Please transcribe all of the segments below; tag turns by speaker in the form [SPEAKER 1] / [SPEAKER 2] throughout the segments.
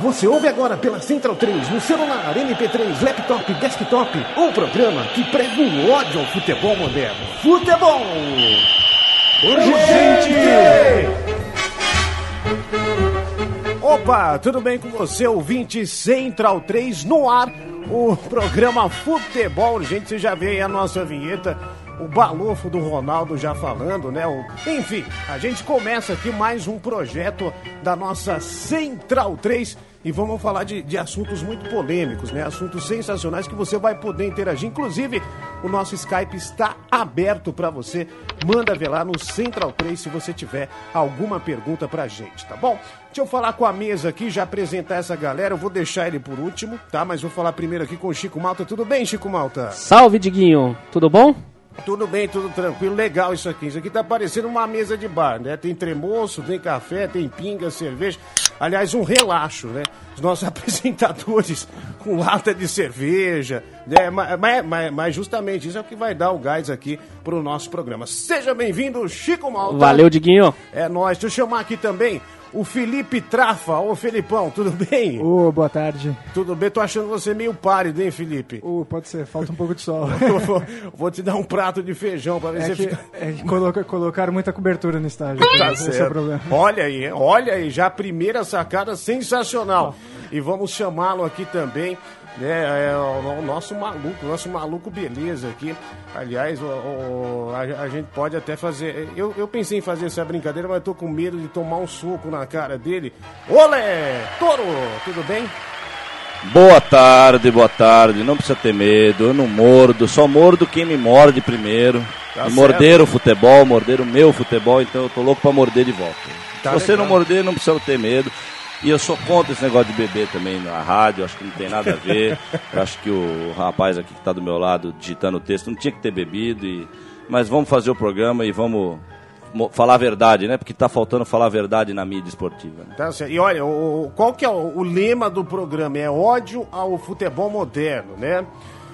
[SPEAKER 1] Você ouve agora pela Central 3, no celular, MP3, laptop, desktop, um programa que prega o ódio ao futebol moderno. Futebol! Urgente! Opa, tudo bem com você, ouvinte Central 3 no ar, o programa Futebol Urgente. Você já vê aí a nossa vinheta, o balofo do Ronaldo já falando, né? O- Enfim, a gente começa aqui mais um projeto da nossa Central 3 e vamos falar de, de assuntos muito polêmicos, né? Assuntos sensacionais que você vai poder interagir. Inclusive, o nosso Skype está aberto para você. Manda ver lá no Central 3 se você tiver alguma pergunta pra gente, tá bom? Deixa eu falar com a mesa aqui, já apresentar essa galera. Eu vou deixar ele por último, tá? Mas vou falar primeiro aqui com o Chico Malta. Tudo bem, Chico Malta?
[SPEAKER 2] Salve, Diguinho. Tudo bom?
[SPEAKER 1] Tudo bem, tudo tranquilo. Legal isso aqui. Isso aqui tá parecendo uma mesa de bar, né? Tem tremoço, tem café, tem pinga, cerveja. Aliás, um relaxo, né? Os nossos apresentadores com lata de cerveja, né? Mas, mas- mas- justamente isso é o que vai dar o gás aqui pro nosso programa. Seja bem-vindo, Chico Malta.
[SPEAKER 2] Valeu, Diguinho.
[SPEAKER 1] É nóis. Deixa eu chamar aqui também o Felipe Trafa. Ô, Felipão, tudo bem?
[SPEAKER 3] Ô, boa tarde.
[SPEAKER 1] Tudo bem? Tô achando você meio pálido, hein, Felipe?
[SPEAKER 3] Ô, pode ser, falta um pouco de sol.
[SPEAKER 1] Vou, vou te dar um prato de feijão pra ver
[SPEAKER 3] É
[SPEAKER 1] se
[SPEAKER 3] que,
[SPEAKER 1] fica...
[SPEAKER 3] é que coloca- colocaram muita cobertura no estádio.
[SPEAKER 1] Tá
[SPEAKER 3] Esse é o
[SPEAKER 1] certo.
[SPEAKER 3] problema.
[SPEAKER 1] Olha aí, olha aí, já a primeira sacada sensacional. E vamos chamá-lo aqui também, né? É, o, o nosso maluco, o nosso maluco beleza aqui. Aliás, o- o- a, a gente pode até fazer. Eu, eu pensei em fazer essa brincadeira, mas eu tô com medo de tomar um soco na cara dele. Olé! Toro, tudo bem?
[SPEAKER 4] Boa tarde, boa tarde. Não precisa ter medo. Eu não mordo. Só mordo quem me morde primeiro.
[SPEAKER 1] Tá
[SPEAKER 4] morderam o futebol, morderam o meu futebol, então eu tô louco pra morder de volta.
[SPEAKER 1] Tá
[SPEAKER 4] Se você
[SPEAKER 1] legal.
[SPEAKER 4] não morder, não precisa ter medo. E eu sou contra esse negócio de beber também na rádio, acho que não tem nada a ver. Eu acho que o rapaz aqui que tá do meu lado digitando o texto não tinha que ter bebido. E... Mas vamos fazer o programa e vamos mo- falar a verdade, né? Porque tá faltando falar a verdade na mídia esportiva. né?
[SPEAKER 1] Tá. E olha, o, qual que é o, o lema do programa? É ódio ao futebol moderno, né?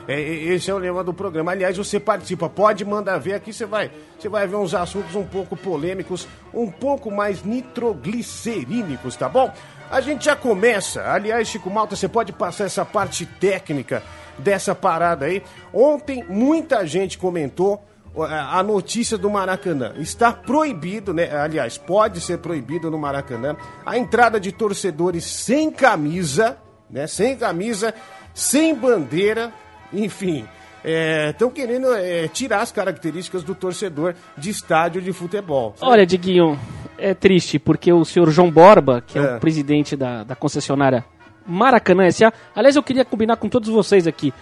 [SPEAKER 1] É, esse é o lema do programa. Aliás, você participa, pode mandar ver aqui, você vai, você vai ver uns assuntos um pouco polêmicos, um pouco mais nitroglicerínicos, tá bom? A gente já começa. Aliás, Chico Malta, você pode passar essa parte técnica dessa parada aí. Ontem, muita gente comentou a notícia do Maracanã. Está proibido, né? Aliás, pode ser proibido no Maracanã a entrada de torcedores sem camisa, né? Sem camisa, sem bandeira, enfim. Estão querendo é, tirar as características do torcedor de estádio de futebol.
[SPEAKER 2] Olha, Diguinho, é triste porque o senhor João Borba, que é,
[SPEAKER 1] É.
[SPEAKER 2] o presidente da, da concessionária Maracanã S.A. Aliás, eu queria combinar com todos vocês aqui.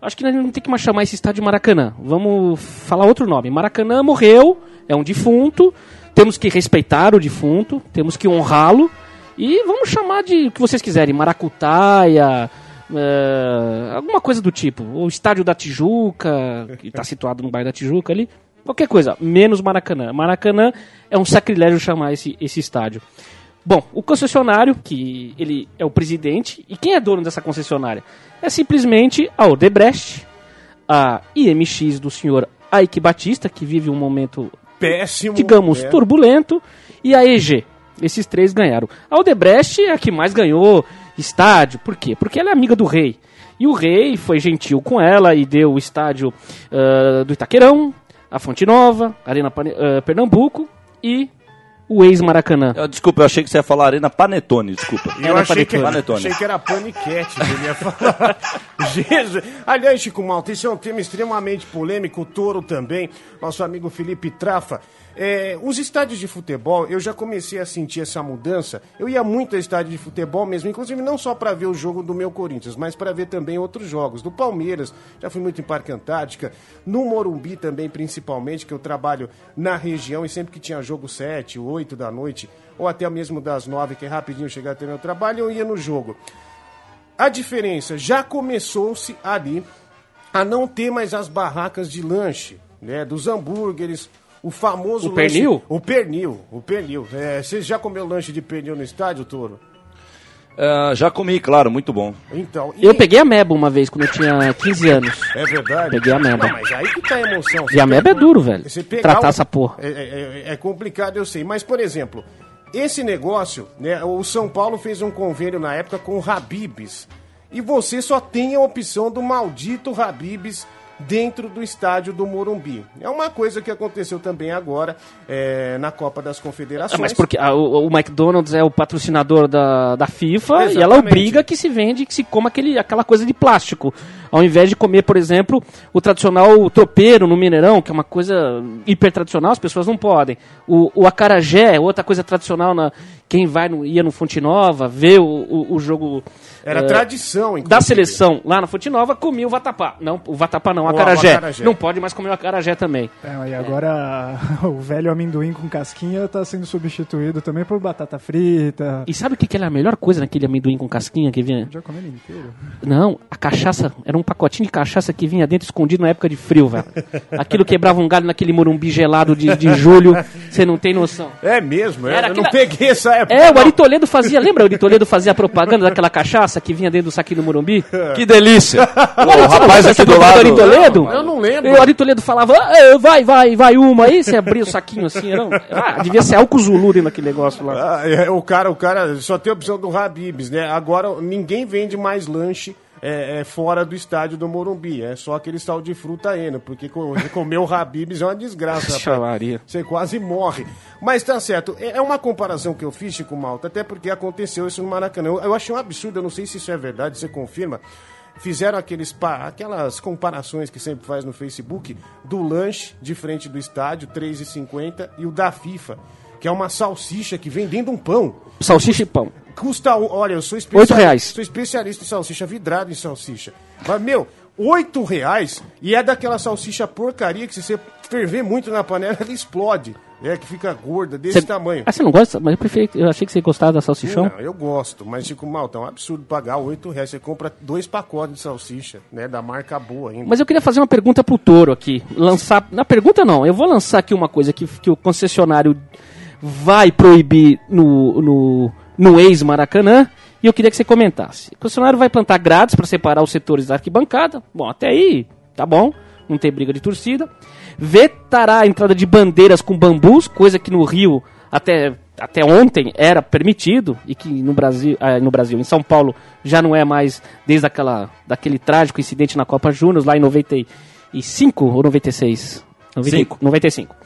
[SPEAKER 2] Acho que nós não tem que mais chamar esse estádio de Maracanã. Vamos falar outro nome. Maracanã morreu, é um defunto. Temos que respeitar o defunto, temos que honrá-lo. E vamos chamar de o que vocês quiserem, Maracutaia, é, alguma coisa do tipo. O estádio da Tijuca, que está situado no bairro da Tijuca ali. Qualquer coisa, menos Maracanã. Maracanã é um sacrilégio chamar esse, esse estádio. Bom, o concessionário, que ele é o presidente, e quem é dono dessa concessionária? É simplesmente a Odebrecht, a IMX do senhor Ike Batista, que vive um momento
[SPEAKER 1] Péssimo.
[SPEAKER 2] digamos,
[SPEAKER 1] é.
[SPEAKER 2] turbulento, e a EG. Esses três ganharam. A Odebrecht é a que mais ganhou estádio. Por quê? Porque ela é amiga do rei. E o rei foi gentil com ela e deu o estádio ah, do Itaquerão, a Fonte Nova, Arena Pane- ah, Pernambuco e o ex-Maracanã.
[SPEAKER 4] Desculpa, eu achei que você ia falar Arena Panetone, desculpa.
[SPEAKER 1] Eu achei que,
[SPEAKER 4] Panetone.
[SPEAKER 1] achei que era paniquete que ele ia falar. Jesus. Aliás, Chico Malta, isso é um tema extremamente polêmico. O Toro também, nosso amigo Felipe Trafa. É, os estádios de futebol, eu já comecei a sentir essa mudança. Eu ia muito a estádio de futebol mesmo, inclusive não só para ver o jogo do meu Corinthians, mas para ver também outros jogos. Do Palmeiras, já fui muito em Parque Antártica, no Morumbi também, principalmente, que eu trabalho na região e sempre que tinha jogo 7, 8 da noite, ou até mesmo das 9, que é rapidinho chegar até meu trabalho, eu ia no jogo. A diferença já começou-se ali a não ter mais as barracas de lanche, né? Dos hambúrgueres, o famoso
[SPEAKER 2] O
[SPEAKER 1] lanche-
[SPEAKER 2] pernil?
[SPEAKER 1] O pernil, o pernil. É, você já comeu lanche de pernil no estádio, Toro?
[SPEAKER 4] Ah, já comi, claro, muito bom.
[SPEAKER 1] Então, e-
[SPEAKER 2] Eu peguei a meba uma vez, quando eu tinha 15 anos.
[SPEAKER 1] É verdade?
[SPEAKER 2] Peguei a meba.
[SPEAKER 1] Não, mas aí que tá a emoção.
[SPEAKER 2] E a meba é duro, velho.
[SPEAKER 1] Você pegar
[SPEAKER 2] Tratar
[SPEAKER 1] o-
[SPEAKER 2] essa porra.
[SPEAKER 1] É, é- é- é complicado, eu sei. Mas, por exemplo, esse negócio, né? O São Paulo fez um convênio na época com o Habibs. E você só tem a opção do maldito Habibs dentro do estádio do Morumbi. É uma coisa que aconteceu também agora é, na Copa das Confederações.
[SPEAKER 2] Ah, mas porque ah, o, o McDonald's é o patrocinador da, da FIFA e ela
[SPEAKER 1] Exatamente.
[SPEAKER 2] obriga que se vende, que se coma aquele, aquela coisa de plástico. Ao invés de comer, por exemplo, o tradicional tropeiro no Mineirão, que é uma coisa hiper tradicional, as pessoas não podem. O, o acarajé, outra coisa tradicional, na, quem vai no, ia no Fonte Nova, vê o, o, o jogo
[SPEAKER 1] Era
[SPEAKER 2] eh,
[SPEAKER 1] tradição,
[SPEAKER 2] da
[SPEAKER 1] inclusive.
[SPEAKER 2] seleção lá na Fonte Nova, comia o vatapá. Não, o vatapá não, o
[SPEAKER 1] O
[SPEAKER 2] acarajé.
[SPEAKER 1] acarajé.
[SPEAKER 2] Não pode mais comer o acarajé também.
[SPEAKER 3] É, e agora o velho amendoim com casquinha tá sendo substituído também por batata frita.
[SPEAKER 2] E sabe o que, que era a melhor coisa naquele amendoim com casquinha que vinha?
[SPEAKER 3] Já comendo inteiro.
[SPEAKER 2] Não, a cachaça, era um pacotinho de cachaça que vinha dentro escondido na época de frio, velho. Aquilo quebrava um galho naquele morumbi gelado de, de julho, você não tem noção.
[SPEAKER 1] É mesmo, é,
[SPEAKER 2] Era
[SPEAKER 1] eu não
[SPEAKER 2] aquela-
[SPEAKER 1] peguei essa época.
[SPEAKER 2] É, o
[SPEAKER 1] não.
[SPEAKER 2] Ari Toledo fazia, lembra o Ari Toledo fazia a propaganda daquela cachaça que vinha dentro do saquinho do morumbi?
[SPEAKER 4] Que delícia!
[SPEAKER 2] O
[SPEAKER 4] o rapaz aqui do lado.
[SPEAKER 2] Toledo?
[SPEAKER 1] Eu não lembro.
[SPEAKER 2] E o Ari Toledo falava, "Ah, vai, vai, vai uma aí, você abria o saquinho assim, um- ah, devia ser álcool Zulu dentro daquele negócio lá.
[SPEAKER 1] Ah, é, o cara, o cara só tem a opção do Habibs, né? Agora ninguém vende mais lanche é, é, fora do estádio do Morumbi. É só aquele sal de fruta Eno, porque co- comer o Habibs é uma desgraça. rapaz.
[SPEAKER 2] Chavaria.
[SPEAKER 1] Você quase morre. Mas tá certo. É é uma comparação que eu fiz, Chico Malta, até porque aconteceu isso no Maracanã. Eu, eu achei um absurdo, eu não sei se isso é verdade, você confirma. Fizeram aqueles aquelas comparações que sempre faz no Facebook do lanche de frente do estádio, 3,50, e o da FIFA, que é uma salsicha que vem dentro de um pão.
[SPEAKER 2] Salsicha e pão.
[SPEAKER 1] Custa, olha, eu sou especialista,
[SPEAKER 2] reais.
[SPEAKER 1] sou especialista em salsicha, vidrado em salsicha. Mas, meu, oito reais e é daquela salsicha porcaria que se você ferver muito na panela, ela explode. É, que fica gorda, desse
[SPEAKER 2] Cê-
[SPEAKER 1] tamanho.
[SPEAKER 2] Ah, você não gosta? Mas eu, preferi, eu achei que você gostava da salsichão.
[SPEAKER 1] Não, eu gosto, mas Chico Malta, é um absurdo pagar oito reais. Você compra dois pacotes de salsicha, né, da marca boa ainda.
[SPEAKER 2] Mas eu queria fazer uma pergunta pro Toro aqui. Lançar. Na pergunta não, eu vou lançar aqui uma coisa que, que o concessionário vai proibir no, no, no ex-Maracanã. E eu queria que você comentasse. O concessionário vai plantar grades para separar os setores da arquibancada. Bom, até aí, tá bom. Não tem briga de torcida. Vetará a entrada de bandeiras com bambus, coisa que no Rio até, até ontem era permitido e que no Brasil, ah, no Brasil, em São Paulo, já não é mais desde aquela, daquele trágico incidente na Copa Juniors, lá em 95 ou 96? 95. 95.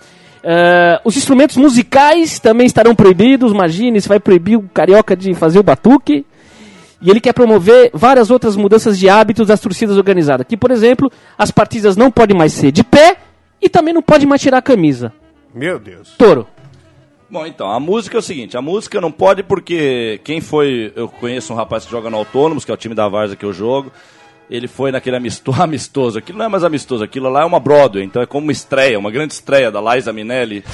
[SPEAKER 2] Ah, os instrumentos musicais também estarão proibidos. Imagine, se vai proibir o carioca de fazer o batuque. E ele quer promover várias outras mudanças de hábitos das torcidas organizadas. Que, por exemplo, as partidas não podem mais ser de pé e também não pode mais tirar a camisa.
[SPEAKER 1] Meu Deus.
[SPEAKER 2] Toro.
[SPEAKER 4] Bom, então, a música é o seguinte, a música não pode porque quem foi, eu conheço um rapaz que joga no Autônomos, que é o time da Varsa que eu jogo, ele foi naquele amisto- amistoso, aquilo não é mais amistoso, aquilo lá é uma Broadway, então é como uma estreia, uma grande estreia da Liza Minelli.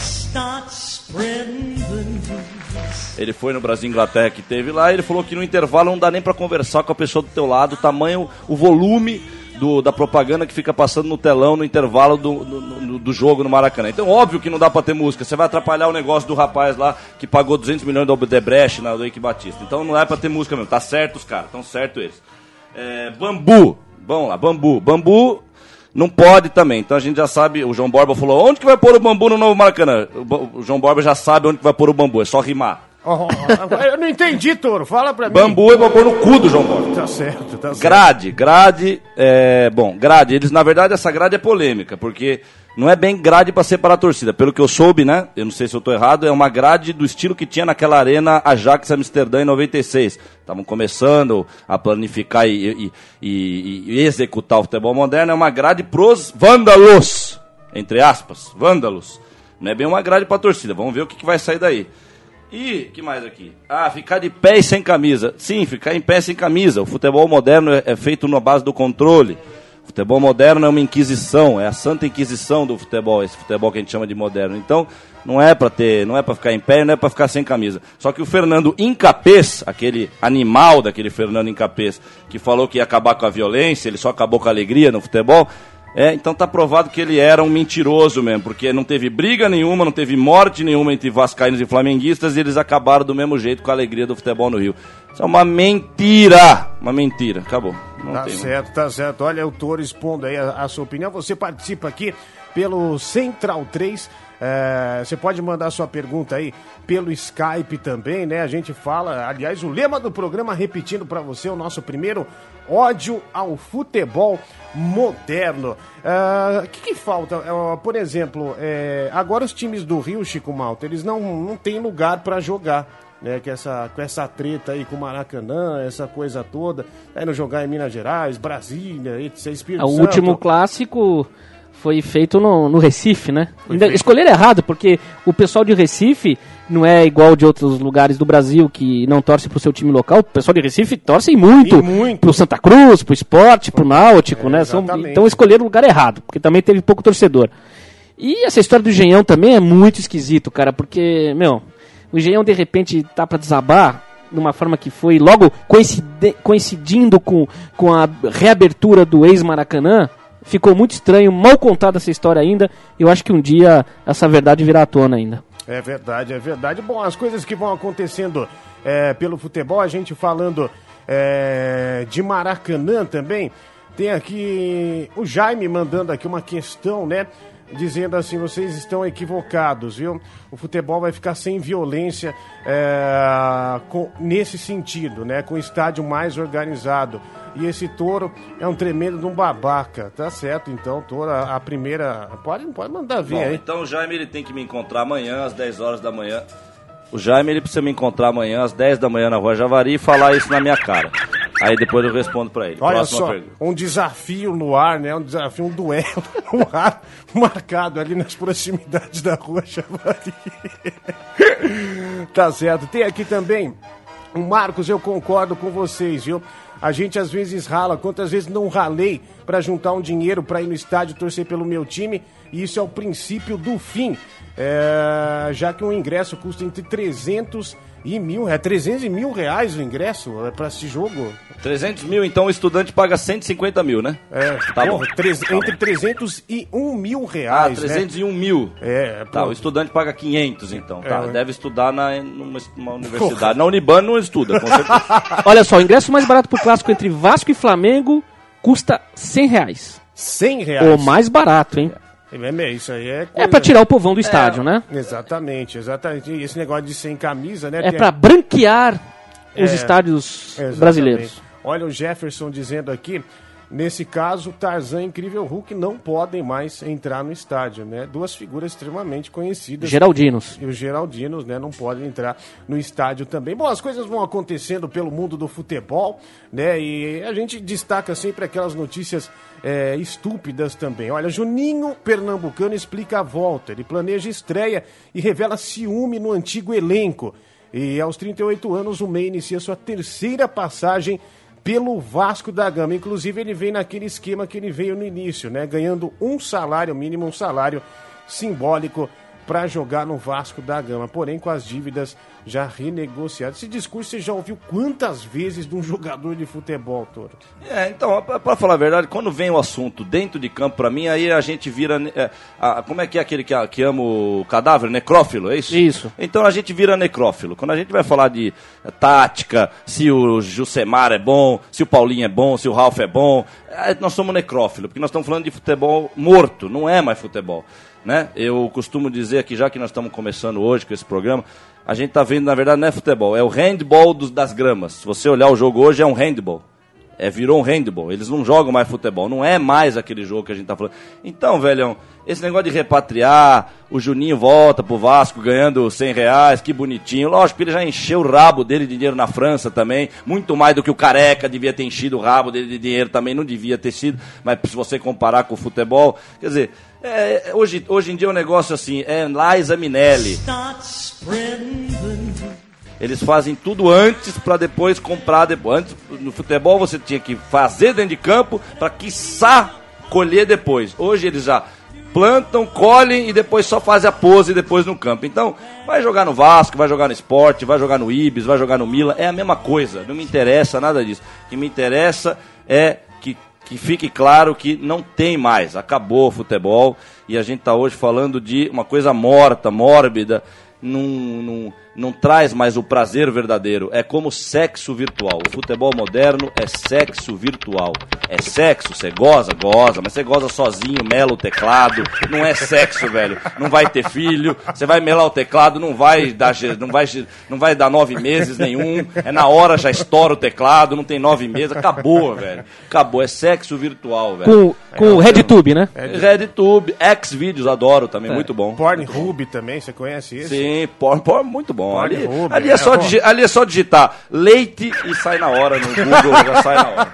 [SPEAKER 4] Ele foi no Brasil Inglaterra que teve lá, ele falou que no intervalo não dá nem pra conversar com a pessoa do teu lado, o tamanho, o volume do- da propaganda que fica passando no telão no intervalo do, do, do- jogo no Maracanã. Então, óbvio que não dá pra ter música. Você vai atrapalhar o negócio do rapaz lá que pagou 200 milhões do Odebrecht na do Eike Batista. Então, não é pra ter música mesmo. Tá certo os caras, estão certo eles. É, bambu. Vamos lá, bambu. Bambu não pode também. Então a gente já sabe, o João Borba falou, onde que vai pôr o bambu no novo Maracanã? O João Borba já sabe onde que vai pôr o bambu, é só rimar.
[SPEAKER 1] Eu não entendi, Toro. Fala pra mim.
[SPEAKER 4] Bambu é pra pôr no cu do João Borba.
[SPEAKER 1] Tá certo, tá certo.
[SPEAKER 4] Grade, grade, é, bom, grade, eles, na verdade, essa grade é polêmica, porque não é bem grade para separar a torcida. Pelo que eu soube, né, eu não sei se eu tô errado, é uma grade do estilo que tinha naquela arena Ajax Amsterdã em 96. Estavam começando a planificar e, e- e- e executar o futebol moderno, é uma grade pros vândalos, entre aspas, vândalos. Não é bem uma grade pra torcida. Vamos ver o que, que vai sair daí. E, que mais aqui? Ah, ficar de pé e sem camisa. Sim, ficar em pé sem camisa. O futebol moderno é, é feito na base do controle. O futebol moderno é uma inquisição, é a santa inquisição do futebol, esse futebol que a gente chama de moderno. Então, não é para ter, não é para ficar em pé, não é para ficar sem camisa. Só que o Fernando Incapês, aquele animal daquele Fernando Incapês, que falou que ia acabar com a violência, ele só acabou com a alegria no futebol, é, então tá provado que ele era um mentiroso mesmo, porque não teve briga nenhuma, não teve morte nenhuma entre vascaínos e flamenguistas e eles acabaram do mesmo jeito com a alegria do futebol no Rio. Isso é uma mentira, uma mentira. Acabou. Não
[SPEAKER 1] Tá
[SPEAKER 4] tem-
[SPEAKER 1] certo, tá certo. Olha o Toro expondo aí a, a sua opinião. Você participa aqui pelo Central 3. É, você pode mandar sua pergunta aí pelo Skype também, né? A gente fala, aliás, o lema do programa, repetindo pra você, o nosso primeiro ódio ao futebol moderno. É, O que, que falta? É, por exemplo, é, agora os times do Rio, Chico Malta, eles não, não têm lugar pra jogar né, que essa, com essa treta aí com o Maracanã, essa coisa toda, aí não jogar em Minas Gerais, Brasília, etc, Espírito
[SPEAKER 2] O
[SPEAKER 1] Santo.
[SPEAKER 2] último clássico foi feito no, no Recife, né? Ainda escolheram errado, porque o pessoal de Recife não é igual de outros lugares do Brasil que não torce pro seu time local. O pessoal de Recife torce muito,
[SPEAKER 1] E muito.
[SPEAKER 2] pro Santa Cruz, pro esporte, pro Náutico, né? São- então escolheram o lugar errado, porque também teve pouco torcedor. E essa história do Engenhão também é muito esquisito, cara, porque, meu, o Engenhão de repente tá pra desabar de uma forma que foi logo coincidindo com, com a reabertura do ex-Maracanã. Ficou muito estranho, mal contada essa história ainda. Eu acho que um dia essa verdade virá à tona ainda.
[SPEAKER 1] É verdade, é verdade. Bom, as coisas que vão acontecendo é, pelo futebol, a gente falando é, de Maracanã também, tem aqui o Jaime mandando aqui uma questão, né? Dizendo assim, vocês estão equivocados, viu? O futebol vai ficar sem violência é, com- nesse sentido, né? Com o estádio mais organizado. E esse touro é um tremendo de um babaca, tá certo? Então, touro, a, a primeira. Pode, pode mandar ver
[SPEAKER 4] Bom,
[SPEAKER 1] aí.
[SPEAKER 4] então o Jaime ele tem que me encontrar amanhã às 10 horas da manhã. O Jaime ele precisa me encontrar amanhã às 10 da manhã na Rua Javari e falar isso na minha cara. Aí depois eu respondo pra ele.
[SPEAKER 1] Olha
[SPEAKER 4] Próxima
[SPEAKER 1] só,
[SPEAKER 4] pergunta.
[SPEAKER 1] um desafio no ar, né? Um desafio, um duelo no ar, marcado ali nas proximidades da rua Chavari. tá certo. Tem aqui também, o Marcos, eu concordo com vocês, viu? A gente às vezes rala, quantas vezes não ralei pra juntar um dinheiro pra ir no estádio torcer pelo meu time, e isso é o princípio do fim. É, já que um ingresso custa entre 300 e mil, é 300 e mil reais o ingresso é, pra esse jogo.
[SPEAKER 4] 300 mil, então o estudante paga 150 mil, né?
[SPEAKER 1] É,
[SPEAKER 4] Tá
[SPEAKER 1] porra,
[SPEAKER 4] bom. Tá
[SPEAKER 1] entre 300 e 1 mil
[SPEAKER 4] Ah,
[SPEAKER 1] reais, né?
[SPEAKER 4] 301 mil.
[SPEAKER 1] É,
[SPEAKER 4] Tá, o estudante paga 500 então. Tá,
[SPEAKER 1] É.
[SPEAKER 4] deve estudar na, numa, numa universidade. Na Unibana não estuda, com certeza.
[SPEAKER 2] Olha só, o ingresso mais barato pro clássico entre Vasco e Flamengo custa 100 reais.
[SPEAKER 1] 100 reais.
[SPEAKER 2] O mais barato, hein?
[SPEAKER 1] É, isso aí é
[SPEAKER 2] É
[SPEAKER 1] coisa-
[SPEAKER 2] pra tirar o povão do estádio, né?
[SPEAKER 1] Exatamente, exatamente. E esse negócio de sem camisa, né?
[SPEAKER 2] É pra branquear os
[SPEAKER 1] É,
[SPEAKER 2] estádios
[SPEAKER 1] Exatamente.
[SPEAKER 2] brasileiros.
[SPEAKER 1] Olha o Jefferson dizendo aqui, nesse caso, Tarzan e Incrível Hulk não podem mais entrar no estádio, né? Duas figuras extremamente conhecidas.
[SPEAKER 2] Geraldinos.
[SPEAKER 1] E os Geraldinos, né, não podem entrar no estádio também. Bom, as coisas vão acontecendo pelo mundo do futebol, né, e a gente destaca sempre aquelas notícias é, estúpidas também. Olha, Juninho Pernambucano explica a volta, ele planeja estreia e revela ciúme no antigo elenco. E aos 38 anos, o Mei inicia sua terceira passagem pelo Vasco da Gama. Inclusive, ele vem naquele esquema que ele veio no início, né? Ganhando um salário mínimo, um salário simbólico para jogar no Vasco da Gama. Porém, com as dívidas já renegociadas. Esse discurso você já ouviu quantas vezes de um jogador de futebol, Toro?
[SPEAKER 4] É, então, pra- pra falar a verdade, quando vem o assunto dentro de campo, pra mim, aí a gente vira. é, a- como é que é aquele que, que ama o cadáver? Necrófilo, é isso?
[SPEAKER 2] Isso.
[SPEAKER 4] Então a gente vira necrófilo. Quando a gente vai falar de é, tática, se o Jusemar é bom, se o Paulinho é bom, se o Ralf é bom, é, nós somos necrófilo, porque nós estamos falando de futebol morto, não é mais futebol. Né? Eu costumo dizer aqui, já que nós estamos começando hoje com esse programa, a gente está vendo, na verdade, não é futebol, é o handball dos, das gramas. Se você olhar o jogo hoje, é um handball. É, virou um handball. Eles não jogam mais futebol. Não é mais aquele jogo que a gente tá falando. Então, velhão, esse negócio de repatriar, o Juninho volta pro Vasco ganhando 100 reais, que bonitinho. Lógico ele já encheu o rabo dele de dinheiro na França também. Muito mais do que o Careca devia ter enchido o rabo dele de dinheiro também. Não devia ter sido. Mas se você comparar com o futebol, quer dizer, é, hoje, hoje em dia é um negócio assim, é Liza Minelli. Eles fazem tudo antes para depois comprar depois. Antes, no futebol você tinha que fazer dentro de campo para quiçá colher depois. Hoje eles já plantam, colhem e depois só fazem a pose depois no campo. Então, vai jogar no Vasco, vai jogar no Esporte, vai jogar no Ibis, vai jogar no Milan, é a mesma coisa. Não me interessa nada disso. O que me interessa é que, que fique claro que não tem mais. Acabou o futebol e a gente está hoje falando de uma coisa morta, mórbida. Num, num, não traz mais o prazer verdadeiro. É como sexo virtual. O futebol moderno é sexo virtual. É sexo, você goza, goza, mas você goza sozinho, mela o teclado. Não é sexo, velho. Não vai ter filho. Você vai melar o teclado, não vai dar, não vai, não vai dar nove meses nenhum. É na hora já estoura o teclado, não tem nove meses. Acabou, velho. Acabou. É sexo virtual, velho.
[SPEAKER 2] Com, com o RedTube, né?
[SPEAKER 4] RedTube, Xvideos, adoro também, muito bom.
[SPEAKER 1] Pornhub também, você conhece isso?
[SPEAKER 4] Sim, porn, porn muito bom.
[SPEAKER 1] Porn
[SPEAKER 4] Ali, ali, é
[SPEAKER 1] é,
[SPEAKER 4] só
[SPEAKER 1] bom.
[SPEAKER 4] digi- ali é só digitar leite e sai na hora no Google, já sai na hora.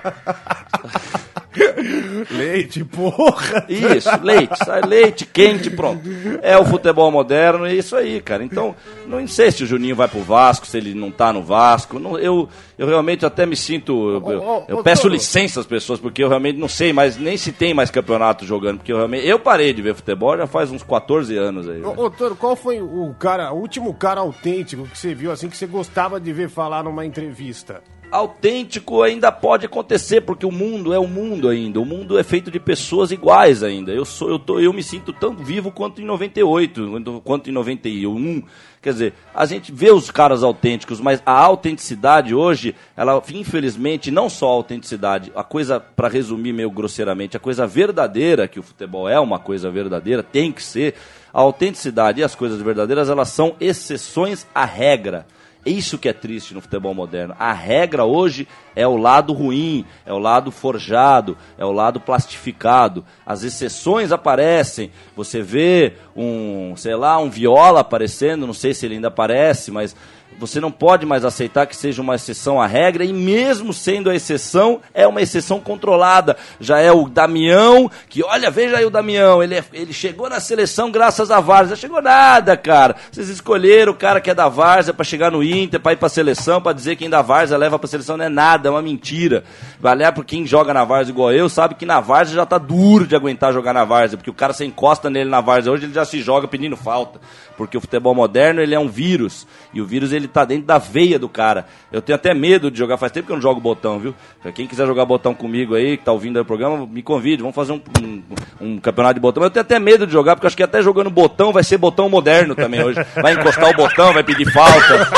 [SPEAKER 1] Leite, porra!
[SPEAKER 4] Isso, leite, sai leite quente, pronto. É o futebol moderno, é isso aí, cara. Então, não sei se o Juninho vai pro Vasco, se ele não tá no Vasco. Não, eu, eu realmente até me sinto. Eu, eu- eu peço licença às pessoas, porque eu realmente não sei mais, nem se tem mais campeonato jogando, porque eu realmente. Eu parei de ver futebol já faz uns 14 anos aí.
[SPEAKER 1] ô, Toro, qual foi o cara, o último cara autêntico que você viu assim que você gostava de ver falar numa entrevista?
[SPEAKER 4] Autêntico ainda pode acontecer, porque o mundo é o mundo ainda. O mundo é feito de pessoas iguais ainda. Eu sou, eu tô, eu me sinto tão vivo quanto em 98, quanto- em 91. Quer dizer, a gente vê os caras autênticos, mas a autenticidade hoje, ela infelizmente não só a autenticidade, a coisa para resumir meio grosseiramente, a coisa verdadeira que o futebol é uma coisa verdadeira, tem que ser. A autenticidade e as coisas verdadeiras, elas são exceções à regra. Isso que é triste no futebol moderno. A regra hoje é o lado ruim, é o lado forjado, é o lado plastificado. As exceções aparecem. Você vê um, sei lá, um viola aparecendo, não sei se ele ainda aparece, mas você não pode mais aceitar que seja uma exceção à regra, e mesmo sendo a exceção, é uma exceção controlada. Já é o Damião, que olha, veja aí o Damião, ele, é- ele chegou na seleção graças à Várzea. Chegou nada, cara. Vocês escolheram o cara que é da Várzea para chegar no Inter, para ir pra seleção, para dizer que quem da Várzea leva pra seleção. Não é nada, é uma mentira. Aliás, por quem joga na Várzea igual eu, sabe que na Várzea já tá duro de aguentar jogar na Várzea, porque o cara você encosta nele na Várzea hoje, ele já se joga pedindo falta. Porque o futebol moderno, ele é um vírus. E o vírus, ele tá dentro da veia do cara. Eu tenho até medo de jogar. Faz tempo que eu não jogo botão, viu? Quem quiser jogar botão comigo aí, que tá ouvindo o programa, me convide. Vamos fazer um, um- um campeonato de botão. Eu tenho até medo de jogar, porque acho que até jogando botão vai ser botão moderno também hoje. Vai encostar o botão, vai pedir falta.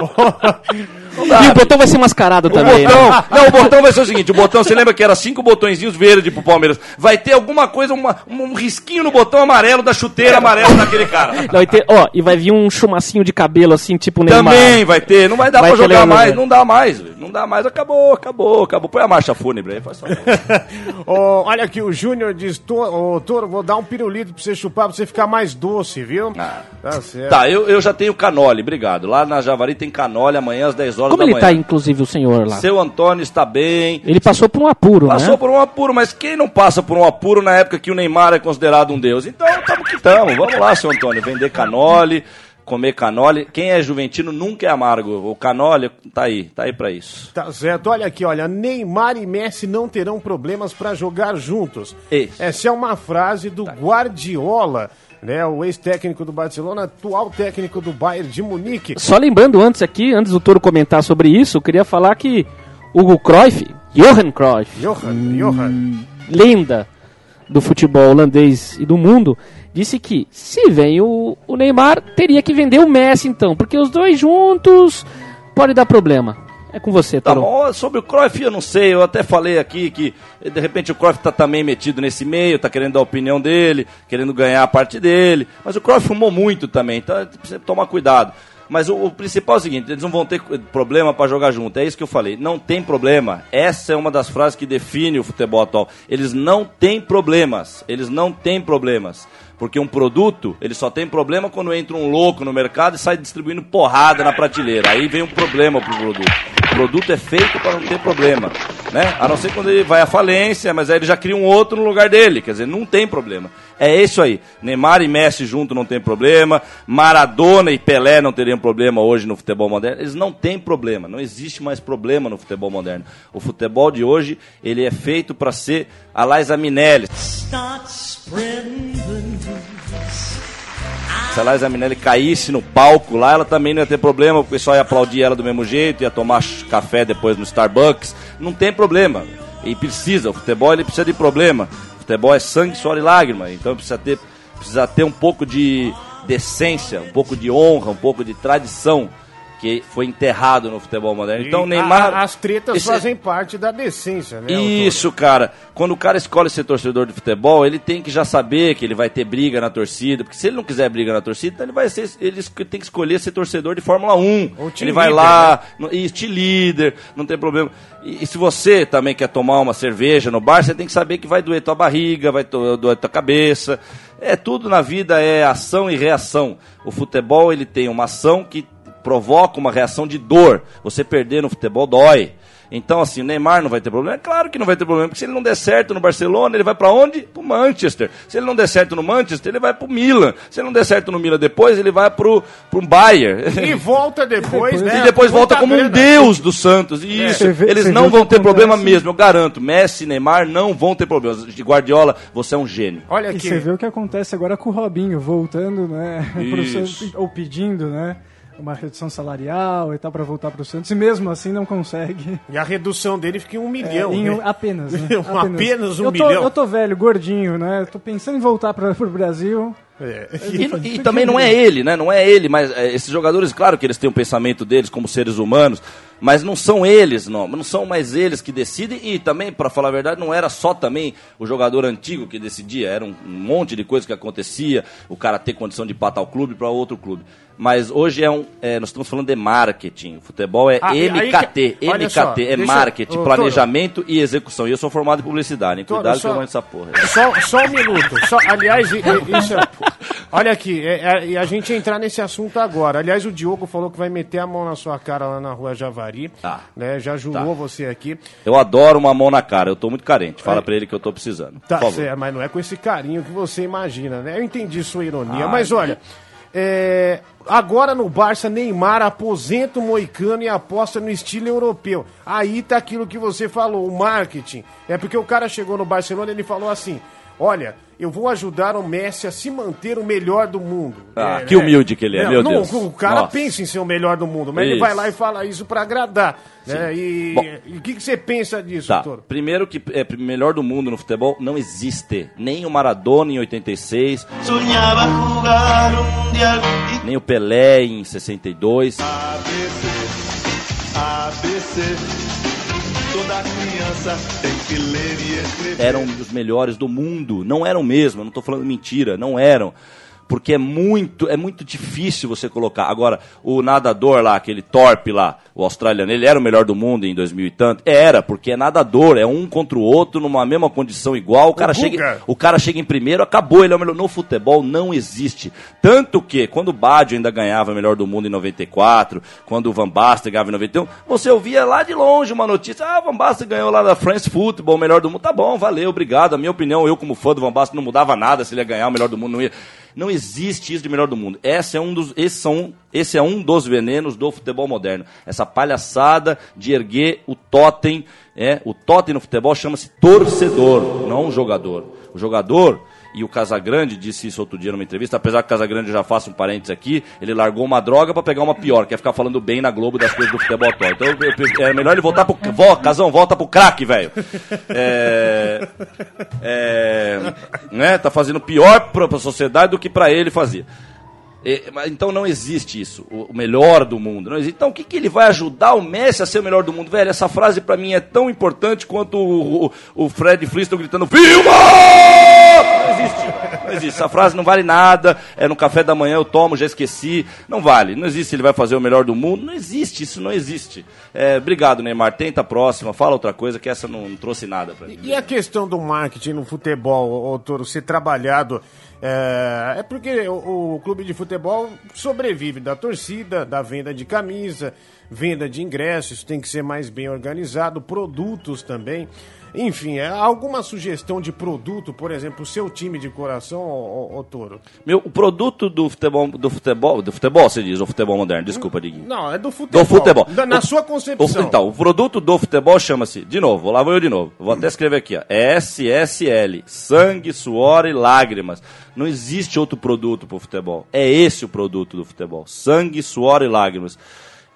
[SPEAKER 2] E o botão vai ser mascarado
[SPEAKER 4] O
[SPEAKER 2] também,
[SPEAKER 4] botão,
[SPEAKER 2] né?
[SPEAKER 4] não, o botão vai ser o seguinte, o botão, você lembra que era cinco botõezinhos verdes pro Palmeiras? Vai ter alguma coisa, uma- um risquinho no botão amarelo da chuteira amarela daquele cara.
[SPEAKER 2] Não, e, ter- ó, e vai vir um chumacinho de cabelo assim, tipo Neymar.
[SPEAKER 4] Também vai ter, não vai dar
[SPEAKER 2] Vai
[SPEAKER 4] pra jogar mais,
[SPEAKER 2] né?
[SPEAKER 4] não dá mais, não dá mais, acabou, acabou, acabou. Põe a marcha fúnebre aí, faz favor.
[SPEAKER 1] Ô, olha aqui, o Júnior diz, "Tô- ô, Toro, vou dar um pirulito pra você chupar, pra você ficar mais doce, viu?
[SPEAKER 4] Ah.
[SPEAKER 1] Tá certo.
[SPEAKER 4] Tá, eu, eu já tenho canole, obrigado. Lá na Javari tem canole amanhã às 10 horas
[SPEAKER 2] Como
[SPEAKER 4] da
[SPEAKER 2] ele
[SPEAKER 4] manhã.
[SPEAKER 2] tá, inclusive, o senhor lá?
[SPEAKER 4] Seu Antônio está bem,
[SPEAKER 2] Ele passou por um apuro,
[SPEAKER 4] Passou
[SPEAKER 2] né?
[SPEAKER 4] por um apuro, mas quem não passa por um apuro na época que o Neymar é considerado um deus? Então, tamo que tamo. Vamos lá, seu Antônio. Vender canole, comer canole. Quem é juventino nunca é amargo. O canole tá aí, tá aí pra isso.
[SPEAKER 1] Tá certo. Olha aqui, olha, Neymar e Messi não terão problemas pra jogar juntos.
[SPEAKER 4] Isso.
[SPEAKER 1] Essa é uma frase do Guardiola, né, o ex-técnico do Barcelona, atual técnico do Bayern de Munique.
[SPEAKER 2] Só lembrando antes aqui, antes do Toro comentar sobre isso, eu queria falar que Hugo Cruyff, Johan Cruyff,
[SPEAKER 1] Johan, Johan.
[SPEAKER 2] lenda do futebol holandês e do mundo, disse que se vem o, o Neymar, teria que vender o Messi então, porque os dois juntos pode dar problema. É com você,
[SPEAKER 4] Tá
[SPEAKER 2] Toro.
[SPEAKER 4] bom, sobre o Cruyff eu não sei, eu até falei aqui que de repente o Cruyff tá também metido nesse meio, tá querendo dar a opinião dele, querendo ganhar a parte dele, mas o Cruyff fumou muito também, então precisa tomar cuidado. Mas o, o principal é o seguinte: eles não vão ter problema para jogar junto. É isso que eu falei. Não tem problema. Essa é uma das frases que define o futebol atual. Eles não têm problemas. Eles não têm problemas. Porque um produto, ele só tem problema quando entra um louco no mercado e sai distribuindo porrada na prateleira. Aí vem um problema pro produto. O produto é feito para não ter problema. Né? A não ser quando ele vai à falência, mas aí ele já cria um outro no lugar dele. Quer dizer, não tem problema. É isso aí. Neymar e Messi junto não tem problema. Maradona e Pelé não teriam problema hoje no futebol moderno. Eles não têm problema. Não existe mais problema no futebol moderno. O futebol de hoje, ele é feito para ser a Liza Minelli. Se a Liza Minelli caísse no palco lá, ela também não ia ter problema, o pessoal ia aplaudir ela do mesmo jeito, ia tomar café depois no Starbucks. Não tem problema. E precisa, o futebol ele precisa de problema. O futebol é sangue, suor e lágrima. Então precisa ter, precisa ter um pouco de decência, um pouco de honra, um pouco de tradição que foi enterrado no futebol moderno. Então,
[SPEAKER 1] E
[SPEAKER 4] Neymar.
[SPEAKER 1] a- as tretas
[SPEAKER 4] esse-
[SPEAKER 1] fazem parte da decência, né?
[SPEAKER 4] Isso, cara. Quando o cara escolhe ser torcedor de futebol, ele tem que já saber que ele vai ter briga na torcida. Porque se ele não quiser briga na torcida, então ele vai ser. Ele tem que escolher ser torcedor de Fórmula 1.
[SPEAKER 1] Ou team
[SPEAKER 4] Ele vai lá, no- e te líder, não tem problema. E, e se você também quer tomar uma cerveja no bar, você tem que saber que vai doer tua barriga, vai doer tua cabeça. É tudo na vida é ação e reação. O futebol ele tem uma ação que provoca uma reação de dor. Você perder no futebol dói. Então, assim, o Neymar não vai ter problema? É claro que não vai ter problema, porque se ele não der certo no Barcelona, ele vai para onde? Pro Manchester. Se ele não der certo no Manchester, ele vai pro Milan. Se ele não der certo no Milan depois, ele vai pro, pro Bayern.
[SPEAKER 1] E volta depois, né?
[SPEAKER 4] E depois volta como um deus do Santos. E Isso,
[SPEAKER 3] Você vê-
[SPEAKER 4] eles não vão ter problema mesmo, eu garanto. Messi e Neymar não vão ter problemas. De Guardiola, você é um gênio.
[SPEAKER 1] Olha
[SPEAKER 3] E
[SPEAKER 1] aqui.
[SPEAKER 3] você vê o que acontece agora com o Robinho voltando, né? pro
[SPEAKER 4] Isso.
[SPEAKER 3] Ou pedindo, né? Uma redução salarial e tal pra voltar pro Santos. E mesmo assim não consegue.
[SPEAKER 1] E a redução dele fica em um
[SPEAKER 3] É,
[SPEAKER 1] milhão.
[SPEAKER 3] em
[SPEAKER 1] né?
[SPEAKER 3] apenas, né?
[SPEAKER 1] Apenas um
[SPEAKER 3] eu tô,
[SPEAKER 1] milhão.
[SPEAKER 3] Eu tô velho, gordinho, né? Tô pensando em voltar pra, pro Brasil.
[SPEAKER 1] É.
[SPEAKER 4] E, e também não é ele, né? Não é ele, mas é, esses jogadores, claro que eles têm o pensamento deles como seres humanos, mas não são eles, não, não são mais eles que decidem. E também, para falar a verdade, não era só também o jogador antigo que decidia, era um, um monte de coisa que acontecia, o cara ter condição de para tal clube para outro clube. Mas hoje é um, é, nós estamos falando de marketing. O futebol é
[SPEAKER 1] Ah,
[SPEAKER 4] MKT,
[SPEAKER 1] que-
[SPEAKER 4] MKT
[SPEAKER 1] só,
[SPEAKER 4] é
[SPEAKER 1] eu-
[SPEAKER 4] marketing, planejamento e execução. E eu sou formado em publicidade, hein? Cuidado
[SPEAKER 1] só-
[SPEAKER 4] que eu mando essa porra.
[SPEAKER 1] Só, só um minuto. Só, aliás, isso é- olha aqui, é- é- e a gente entrar nesse assunto agora. Aliás, o Diogo falou que vai meter a mão na sua cara lá na rua Javari.
[SPEAKER 4] Tá.
[SPEAKER 1] Né, já julgou
[SPEAKER 4] Tá.
[SPEAKER 1] você aqui.
[SPEAKER 4] Eu adoro uma mão na cara, eu tô muito carente. Fala pra ele que eu tô precisando.
[SPEAKER 1] Tá certo, mas não é com esse carinho que você imagina, né? Eu entendi sua ironia,
[SPEAKER 4] Ah,
[SPEAKER 1] mas olha. é, agora no Barça, Neymar aposenta o Moicano e aposta no estilo europeu. Aí tá aquilo que você falou, o marketing. É porque o cara chegou no Barcelona e ele falou assim: Olha, eu vou ajudar o Messi a se manter o melhor do mundo.
[SPEAKER 4] Ah,
[SPEAKER 1] É,
[SPEAKER 4] que
[SPEAKER 1] né?
[SPEAKER 4] humilde que ele é,
[SPEAKER 1] Não,
[SPEAKER 4] meu
[SPEAKER 1] não,
[SPEAKER 4] Deus.
[SPEAKER 1] O cara
[SPEAKER 4] Nossa.
[SPEAKER 1] pensa em ser o melhor do mundo, mas ele
[SPEAKER 4] Isso.
[SPEAKER 1] vai lá e fala isso pra agradar. Né? E e o que, que você pensa disso,
[SPEAKER 4] Tá,
[SPEAKER 1] Toro?
[SPEAKER 4] primeiro que é melhor do mundo no futebol não existe. Nem o Maradona em 86,
[SPEAKER 5] Sognava jugar un mundial y
[SPEAKER 4] nem o Pelé em 62.
[SPEAKER 5] ABC. Toda criança tem que ler e escrever.
[SPEAKER 4] Eram os melhores do mundo. Não eram mesmo, eu não tô falando mentira, não eram. Porque é muito, é muito difícil você colocar. Agora, o nadador lá, aquele Torpe lá, o australiano, ele era o melhor do mundo em 2000 e tanto? Era, porque é nadador, é um contra o outro, numa mesma condição igual. O cara,
[SPEAKER 1] Guga.
[SPEAKER 4] chega, o cara chega em primeiro, acabou, ele é o melhor. No futebol não existe. Tanto que, quando o Baggio ainda ganhava o melhor do mundo em 94, quando o Van Basten ganhava em 91, você ouvia lá de longe uma notícia: ah, o Van Basten ganhou lá da France Football, o melhor do mundo. Tá bom, valeu, obrigado. A minha opinião, eu como fã do Van Basten, não mudava nada se ele ia ganhar o melhor do mundo, não ia. Não existe isso de melhor do mundo. Esse é um dos, esses são, esse é um dos venenos do futebol moderno. Essa palhaçada de erguer o totem. É, o totem no futebol chama-se torcedor, não jogador. O jogador, e o Casagrande disse isso outro dia numa entrevista, apesar que o Casagrande já faça um parênteses aqui, ele largou uma droga pra pegar uma pior, que é ficar falando bem na Globo das coisas do futebol atual. Então eu- eu- é melhor ele voltar pro. Vol, Casão, volta pro craque, velho. É, é, né, tá fazendo pior pra, pra sociedade do que pra ele fazia. É, então não existe isso, o melhor do mundo. Então o que, que ele vai ajudar o Messi a ser o melhor do mundo? Velho, essa frase pra mim é tão importante quanto o, o, o Fred Flintstone gritando Filma! Não existe. Não existe. Essa frase não vale nada. É no café da manhã eu tomo, já esqueci. Não vale. Não existe. Ele vai fazer o melhor do mundo. Não existe. Isso não existe. É, obrigado, Neymar. Tenta a próxima. Fala outra coisa que essa não, não trouxe nada pra mim.
[SPEAKER 1] E a questão do marketing no futebol, ô, Toro, ser trabalhado. É, é porque o, o clube de futebol sobrevive da torcida, da venda de camisa, venda de ingressos, tem que ser mais bem organizado, produtos também. Enfim, é alguma sugestão de produto, por exemplo, o seu time de coração, ô, Toro?
[SPEAKER 4] Meu, o produto do futebol, do futebol, do futebol, você diz, ou futebol moderno, desculpa, Diguinho.
[SPEAKER 1] Não, é do futebol.
[SPEAKER 4] Do futebol.
[SPEAKER 1] Da- na
[SPEAKER 4] O-
[SPEAKER 1] sua concepção.
[SPEAKER 4] O, então, o produto do futebol chama-se, de novo, lá vou eu de novo. Vou até escrever aqui, ó. SSL. Sangue, suor e lágrimas. Não existe outro produto pro futebol. É esse o produto do futebol. Sangue, suor e lágrimas.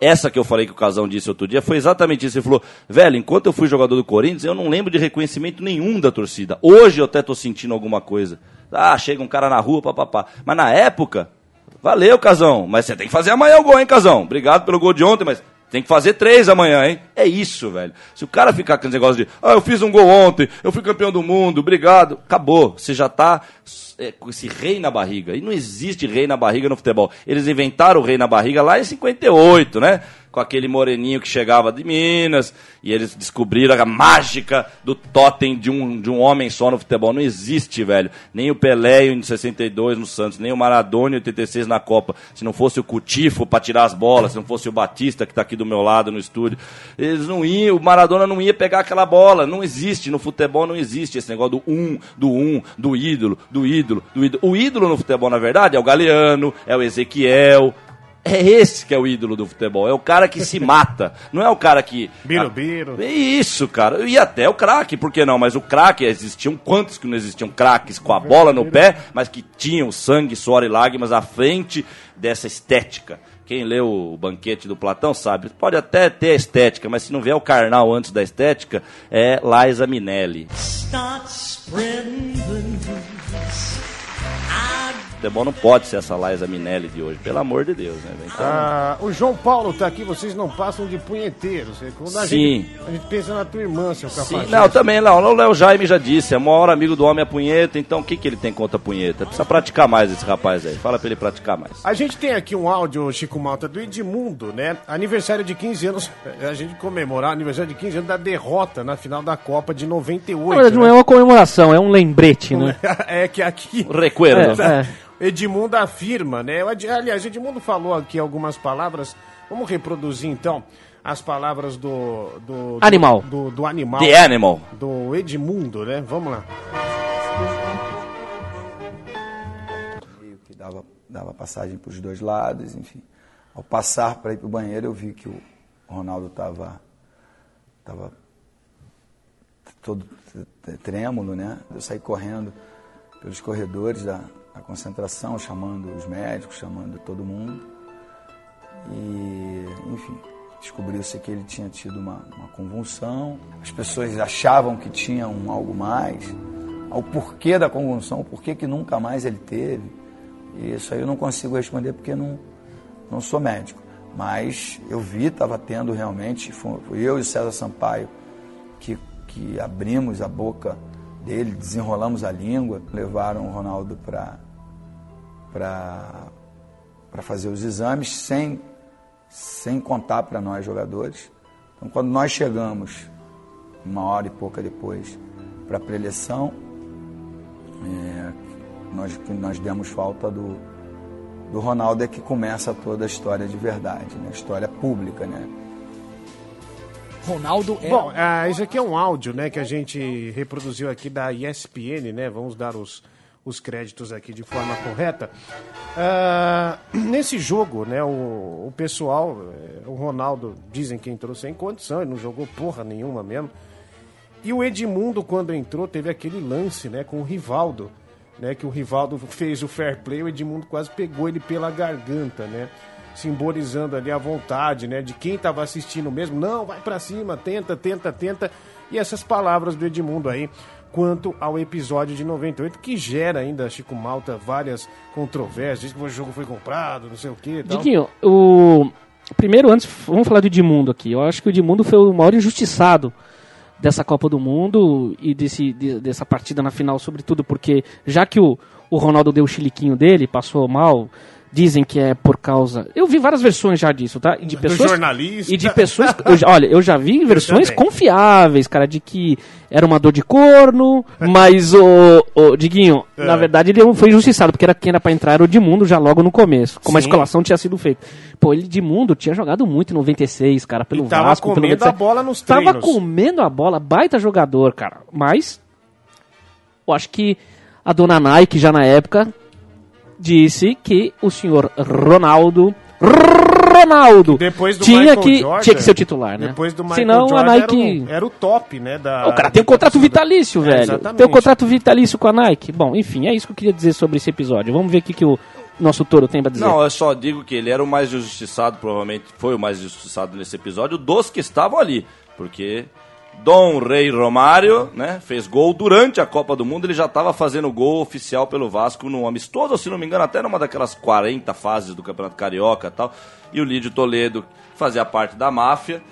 [SPEAKER 4] Essa que eu falei que o Casão disse outro dia foi exatamente isso. Ele falou, velho, enquanto eu fui jogador do Corinthians, eu não lembro de reconhecimento nenhum da torcida. Hoje eu até tô sentindo alguma coisa. Ah, chega um cara na rua, papapá. Mas na época, Valeu, Casão. Mas você tem que fazer amanhã o gol, hein, Casão? Obrigado pelo gol de ontem, mas tem que fazer três amanhã, hein? É isso, velho. Se o cara ficar com esse negócio de, ah, eu fiz um gol ontem, eu fui campeão do mundo, obrigado. Acabou. Você já tá é, com esse rei na barriga. E não existe rei na barriga no futebol. Eles inventaram o rei na barriga lá em 58, né? Com aquele moreninho que chegava de Minas, e eles descobriram a mágica do totem de um, de um homem só no futebol. Não existe, velho. Nem o Pelé em 62 no Santos, nem o Maradona em 86 na Copa. Se não fosse o Cutifo para tirar as bolas, se não fosse o Batista que tá aqui do meu lado no estúdio, eles não iam, o Maradona não ia pegar aquela bola. Não existe, no futebol não existe esse negócio do um, do um, do ídolo, do ídolo, do ídolo. O ídolo no futebol, na verdade, é o Galeano, é o Ezequiel, é esse que é o ídolo do futebol. É o cara que se mata. Não é o cara que.
[SPEAKER 1] Birubiru.
[SPEAKER 4] É isso, cara. E até o craque, por que não? Mas o craque, existiam quantos que não existiam craques com a bola no pé, mas que tinham sangue, suor e lágrimas à frente dessa estética. Quem leu o banquete do Platão sabe, pode até ter estética, mas se não vier o carnal antes da estética, é Liza Minelli.
[SPEAKER 5] Start spreading
[SPEAKER 4] Futebol não pode ser essa Liza Minelli de hoje, pelo amor de Deus, né? Então,
[SPEAKER 1] Ah, o João Paulo tá aqui, vocês não passam de punheteiros. É Quando a
[SPEAKER 4] Sim.
[SPEAKER 1] Gente, a gente pensa na tua irmã, seu
[SPEAKER 4] Sim,
[SPEAKER 1] capacete.
[SPEAKER 4] não, também não. O Léo Jaime já disse, é o maior amigo do homem a punheta, então o que, que ele tem contra a punheta? Precisa praticar mais esse rapaz aí. Fala pra ele praticar mais.
[SPEAKER 1] A gente tem aqui um áudio, Chico Malta, do Edmundo, né? Aniversário de 15 anos, a gente comemorar o aniversário de 15 anos da derrota na final da Copa de 98.
[SPEAKER 2] Na verdade, não é uma comemoração, é um lembrete, né?
[SPEAKER 1] é que aqui.
[SPEAKER 4] O recuerdo.
[SPEAKER 2] É, é.
[SPEAKER 1] Edmundo afirma, né? Aliás, Edmundo falou aqui algumas palavras. Vamos reproduzir então as palavras do. do, do-
[SPEAKER 2] Animal.
[SPEAKER 1] Do, do animal.
[SPEAKER 4] The Animal.
[SPEAKER 1] Do Edmundo, né? Vamos lá.
[SPEAKER 6] meio que dava, dava passagem para os dois lados, enfim. Ao passar para ir para o banheiro, eu vi que o Ronaldo estava tava todo trêmulo, né? Eu saí correndo pelos corredores da, da concentração, chamando os médicos, chamando todo mundo. E, enfim, descobriu-se que ele tinha tido uma, uma convulsão. As pessoas achavam que tinha um algo mais. Ao porquê da convulsão, o porquê que nunca mais ele teve. E isso aí eu não consigo responder porque não, não sou médico. Mas eu vi, estava tendo realmente, fui eu e o César Sampaio que, que abrimos a boca dele, desenrolamos a língua, levaram o Ronaldo para para fazer os exames sem, sem contar para nós jogadores. Então, quando nós chegamos, uma hora e pouca depois, para a preleção, é, nós, que nós demos falta do, do Ronaldo é que começa toda a história de verdade, né? a história pública. Né?
[SPEAKER 7] Ronaldo é
[SPEAKER 1] Bom, ah, isso aqui é um áudio, né, que a gente reproduziu aqui da ESPN, né? Vamos dar os, os créditos aqui de forma correta. Ah, nesse jogo, né, o, o pessoal, eh, o Ronaldo, dizem que entrou sem condição, ele não jogou porra nenhuma mesmo. E o Edmundo, quando entrou, teve aquele lance, né, com o Rivaldo, né, que o Rivaldo fez o fair play, o Edmundo quase pegou ele pela garganta, né, simbolizando ali a vontade, né, de quem estava assistindo mesmo, não, vai pra cima, tenta, tenta, tenta, e essas palavras do Edmundo aí, quanto ao episódio de 98, que gera ainda, Chico Malta, várias controvérsias, diz que o jogo foi comprado, não sei o que tal.
[SPEAKER 2] O. Primeiro, antes, vamos falar do Edmundo aqui. Eu acho que o Edmundo foi o maior injustiçado dessa Copa do Mundo e desse, de- dessa partida na final, sobretudo porque, já que o, o Ronaldo deu o chiliquinho dele, passou mal. Dizem que é por causa. Eu vi várias versões já disso, tá? E de pessoas.
[SPEAKER 1] jornalista.
[SPEAKER 2] E de pessoas. eu já- olha, eu já vi versões
[SPEAKER 1] também.
[SPEAKER 2] confiáveis, cara, de que era uma dor de corno, mas o, o Diguinho,
[SPEAKER 1] É.
[SPEAKER 2] na verdade, ele foi injustiçado, porque era quem era pra entrar era o Edmundo já logo no começo, como a
[SPEAKER 1] Sim.
[SPEAKER 2] escalação tinha sido feita. Pô, ele Edmundo tinha jogado muito em 96, cara, pelo
[SPEAKER 1] E tava
[SPEAKER 2] Vasco, pelo
[SPEAKER 1] comendo a
[SPEAKER 2] 97.
[SPEAKER 1] bola nos
[SPEAKER 2] Tava
[SPEAKER 1] treinos.
[SPEAKER 2] comendo a bola, baita jogador, cara. Mas eu acho que a dona Nike já na época disse que o senhor Ronaldo Ronaldo
[SPEAKER 1] Depois do
[SPEAKER 2] tinha
[SPEAKER 1] Michael
[SPEAKER 2] que
[SPEAKER 1] Jordan,
[SPEAKER 2] tinha que ser o titular, né?
[SPEAKER 1] Depois do Michael
[SPEAKER 2] Senão
[SPEAKER 1] Jordan
[SPEAKER 2] a Nike
[SPEAKER 1] era, o, era o top, né? Da,
[SPEAKER 2] o cara tem um contrato vitalício,
[SPEAKER 1] É,
[SPEAKER 2] velho.
[SPEAKER 1] exatamente.
[SPEAKER 2] Tem um contrato vitalício com a Nike. Bom, enfim, é isso que eu queria dizer sobre esse episódio. Vamos ver o que, que o nosso touro tem pra dizer.
[SPEAKER 4] Não, eu só digo que ele era o mais injustiçado, provavelmente foi o mais injustiçado nesse episódio, dos que estavam ali. Porque Dom Rei Romário, né, fez gol durante a Copa do Mundo, ele já estava fazendo gol oficial pelo Vasco no amistoso, se não me engano, até numa daquelas 40 fases do Campeonato Carioca e tal. E o Lídio Toledo fazia parte da máfia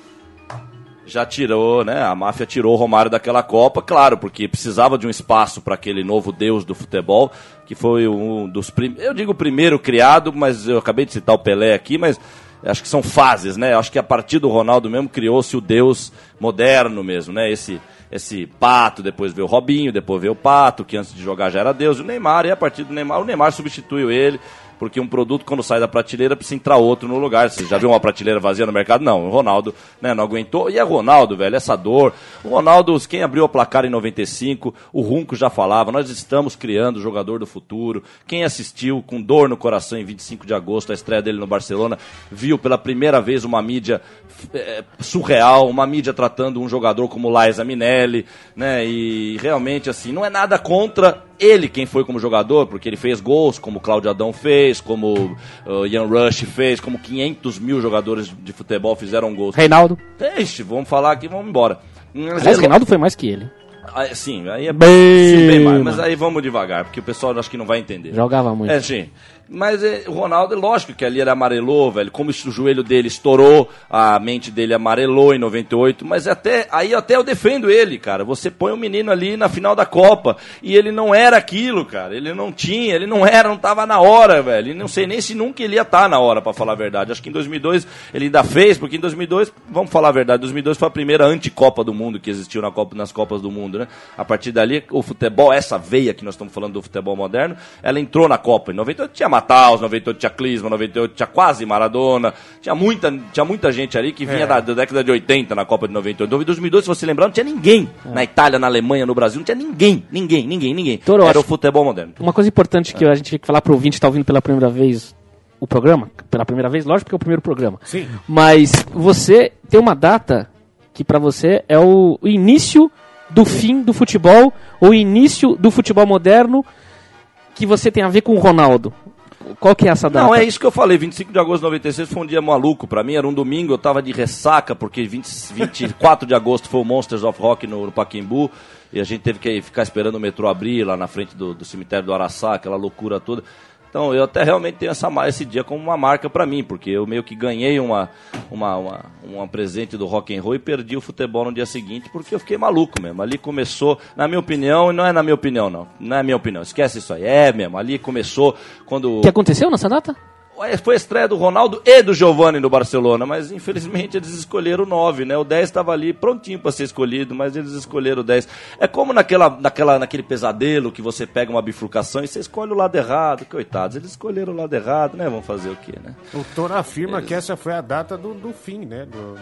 [SPEAKER 4] já tirou, né? A máfia tirou o Romário daquela Copa, claro, porque precisava de um espaço para aquele novo deus do futebol, que foi um dos primeiros, eu digo primeiro criado, mas eu acabei de citar o Pelé aqui, mas acho que são fases, né? Acho que a partir do Ronaldo mesmo criou-se o deus moderno mesmo, né? Esse esse Pato, depois veio o Robinho, depois veio o Pato, que antes de jogar já era Deus, o Neymar, e a partir do Neymar, o Neymar substituiu ele, porque um produto, quando sai da prateleira, precisa entrar outro no lugar. Você já viu uma prateleira vazia no mercado? Não, o Ronaldo né, não aguentou. E é Ronaldo, velho, essa dor. O Ronaldo, quem abriu a placar em 95, o Runco já falava, nós estamos criando o jogador do futuro. Quem assistiu com dor no coração em 25 de agosto, a estreia dele no Barcelona, viu pela primeira vez uma mídia eh, surreal, uma mídia tratando um jogador como Laisa Minelli, né? E realmente, assim, não é nada contra ele quem foi como jogador, porque ele fez gols, como o Cláudio Adão fez, como o Ian Rush fez, como 500 mil jogadores de futebol fizeram gols.
[SPEAKER 2] Reinaldo.
[SPEAKER 4] Ixi, vamos falar aqui, vamos embora. Mas
[SPEAKER 2] Aliás, Reinaldo foi mais que ele.
[SPEAKER 4] Ah, Sim, aí é
[SPEAKER 2] Bem,
[SPEAKER 4] sim, bem mais. Mas aí vamos devagar, porque o pessoal acho que não vai entender.
[SPEAKER 2] Jogava muito.
[SPEAKER 4] É, sim. Mas é, o Ronaldo, é lógico que ali ele amarelou, velho. Como o joelho dele estourou, a mente dele amarelou em 98. Mas até aí até eu defendo ele, cara. Você põe o menino ali na final da Copa e ele não era aquilo, cara. Ele não tinha, ele não era, não tava na hora, velho. E não sei nem se nunca ele ia estar na hora, pra falar a verdade. Acho que em 2002 ele ainda fez, porque em 2002, vamos falar a verdade, 2002 foi a primeira anticopa do mundo que existiu na Copa, nas Copas do Mundo, né? A partir dali, o futebol, essa veia que nós estamos falando do futebol moderno, ela entrou na Copa. Em 98 tinha Mataus, 98 tinha Clisma, 98 tinha quase Maradona, tinha muita, tinha muita gente ali que vinha
[SPEAKER 1] É.
[SPEAKER 4] da, da década de 80 na Copa de 98. Em 2002, se você lembrar, não tinha ninguém. Na Itália, na Alemanha, no Brasil, não tinha ninguém, ninguém, ninguém, ninguém.
[SPEAKER 2] Toro,
[SPEAKER 4] Era o futebol moderno.
[SPEAKER 2] Uma coisa importante que a gente tem que falar pro ouvinte que tá ouvindo pela primeira vez o programa, pela primeira vez, lógico porque é o primeiro programa.
[SPEAKER 1] Sim.
[SPEAKER 2] Mas você tem uma data que pra você é o, o início do fim do futebol, o início do futebol moderno que você tem a ver com o Ronaldo. Qual que é essa data?
[SPEAKER 4] Não, é isso que eu falei. 25 de agosto de 96 foi um dia maluco pra mim. Era um domingo, eu tava de ressaca, porque 20, 24 de agosto foi o Monsters of Rock no, no Paquimbu. E a gente teve que ficar esperando o metrô abrir lá na frente do, do cemitério do Araçá, aquela loucura toda. Então eu até realmente tenho essa, esse dia como uma marca pra mim, porque eu meio que ganhei uma, uma, uma, uma presente do rock and roll e perdi o futebol no dia seguinte, porque eu fiquei maluco mesmo. Ali começou, na minha opinião, e não é na minha opinião não, não é minha opinião, esquece isso aí, é mesmo. Ali começou quando
[SPEAKER 2] O que aconteceu nessa data?
[SPEAKER 4] Foi a estreia do Ronaldo e do Giovanni no Barcelona, mas infelizmente eles escolheram o 9, né? O 10 estava ali prontinho para ser escolhido, mas eles escolheram o 10. É como naquela, naquela, naquele pesadelo que você pega uma bifurcação e você escolhe o lado errado. Coitados, eles escolheram o lado errado, né? Vão fazer o quê, né?
[SPEAKER 1] O Toro afirma que essa foi a data do, do fim, né? Do, do-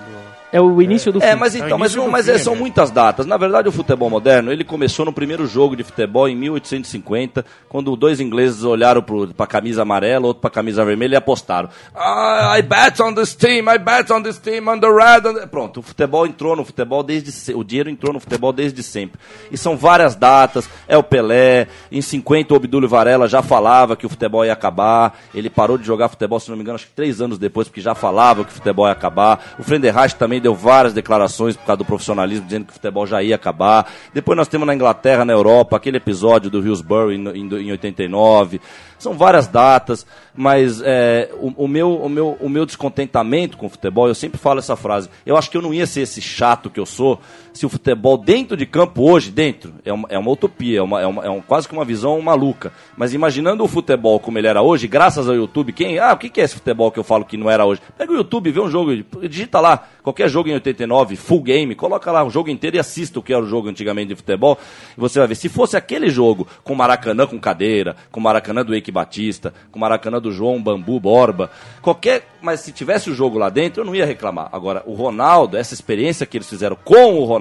[SPEAKER 2] É o início do
[SPEAKER 4] É,
[SPEAKER 2] fim.
[SPEAKER 4] mas
[SPEAKER 1] É
[SPEAKER 4] então, mas,
[SPEAKER 1] início
[SPEAKER 4] não-
[SPEAKER 1] do
[SPEAKER 4] mas
[SPEAKER 1] fim,
[SPEAKER 4] é, são
[SPEAKER 1] né?
[SPEAKER 4] muitas datas. Na verdade, o futebol moderno, ele começou no primeiro jogo de futebol em 1850, quando dois ingleses olharam para a camisa amarela, outro para a camisa vermelha e apostaram. Ah, I bet on this team, I bet on this team, on the red. on the-" Pronto, o futebol entrou no futebol desde se- o dinheiro entrou no futebol desde sempre. E são várias datas. É o Pelé. Em 50 o Obdúlio Varela já falava que o futebol ia acabar. Ele parou de jogar futebol, se não me engano, acho que três anos depois, porque já falava que o futebol ia acabar. O Frenderreich também deu várias declarações por causa do profissionalismo, dizendo que o futebol já ia acabar. Depois nós temos na Inglaterra, na Europa, aquele episódio do Hillsborough em, em, em 89. São várias datas, mas é, o, o meu, o, meu, o meu descontentamento com o futebol, eu sempre falo essa frase, eu acho que eu não ia ser esse chato que eu sou se o futebol dentro de campo hoje, dentro, é uma, é uma utopia, é, uma, é, uma, é um, quase que uma visão maluca. Mas imaginando o futebol como ele era hoje, graças ao YouTube, quem. Ah, o que é esse futebol que eu falo que não era hoje? Pega o YouTube, vê um jogo, digita lá, qualquer jogo em 89, full game, coloca lá o jogo inteiro e assista o que era o jogo antigamente de futebol, e você vai ver. Se fosse aquele jogo com Maracanã com cadeira, com Maracanã do Eike Batista, com Maracanã do João Bambu Borba, qualquer. Mas se tivesse o jogo lá dentro, eu não ia reclamar. Agora, o Ronaldo, essa experiência que eles fizeram com o Ronaldo,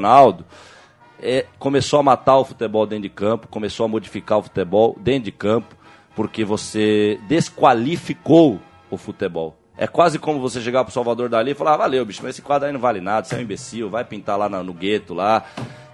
[SPEAKER 4] é, começou a matar o futebol dentro de campo, começou a modificar o futebol dentro de campo, porque você desqualificou o futebol. É quase como você chegar pro Salvador Dali e falar, ah, valeu, bicho, mas esse quadro aí não vale nada, você é um imbecil, vai pintar lá no, no gueto lá,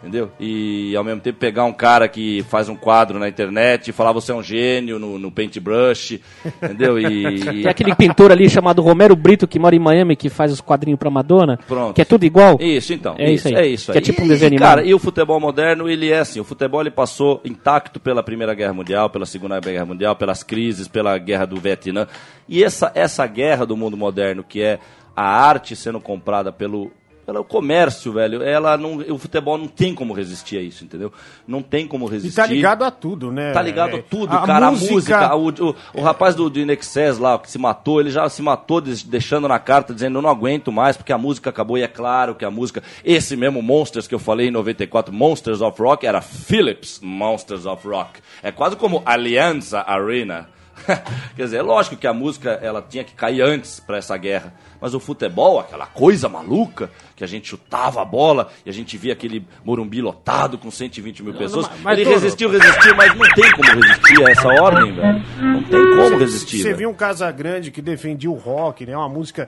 [SPEAKER 4] entendeu? E ao mesmo tempo pegar um cara que faz um quadro na internet e falar você é um gênio no, no paintbrush, entendeu? E,
[SPEAKER 2] Tem aquele pintor ali chamado Romero Brito, que mora em Miami, que faz os quadrinhos pra Madonna.
[SPEAKER 4] Pronto.
[SPEAKER 2] Que é tudo igual.
[SPEAKER 4] Isso, então.
[SPEAKER 2] É isso aí.
[SPEAKER 4] É isso
[SPEAKER 2] Que
[SPEAKER 4] aí.
[SPEAKER 2] é tipo um
[SPEAKER 4] E-
[SPEAKER 2] desenho
[SPEAKER 4] e,
[SPEAKER 2] animado.
[SPEAKER 4] Cara, e o futebol moderno, ele é assim, o futebol ele passou intacto pela Primeira Guerra Mundial, pela Segunda Guerra Mundial, pelas crises, pela Guerra do Vietnã. E essa, essa guerra do mundo moderno, que é a arte sendo comprada pelo pelo comércio, velho, ela não, o futebol não tem como resistir a isso, entendeu? Não tem como
[SPEAKER 1] E
[SPEAKER 4] resistir.
[SPEAKER 1] tá ligado a tudo, né?
[SPEAKER 4] Tá ligado
[SPEAKER 1] É,
[SPEAKER 4] a tudo, cara. A música, o, o, o
[SPEAKER 1] É.
[SPEAKER 4] rapaz do, do Inexcess lá, que se matou, ele já se matou deixando na carta, dizendo eu não aguento mais, porque a música acabou. E é claro que a música, esse mesmo Monsters que eu falei em 94, Monsters of Rock, era Philips Monsters of Rock. É quase como Alianza Arena. Quer dizer, é lógico que a música ela tinha que cair antes para essa guerra. Mas o futebol, aquela coisa maluca, que a gente chutava a bola e a gente via aquele Morumbi lotado com 120 mil pessoas.
[SPEAKER 1] mas- mas,
[SPEAKER 4] ele resistiu, resistiu, mas não tem como resistir a essa ordem, velho. Não tem como resistir.
[SPEAKER 1] Você viu um Casagrande que defendia o rock, né? Uma música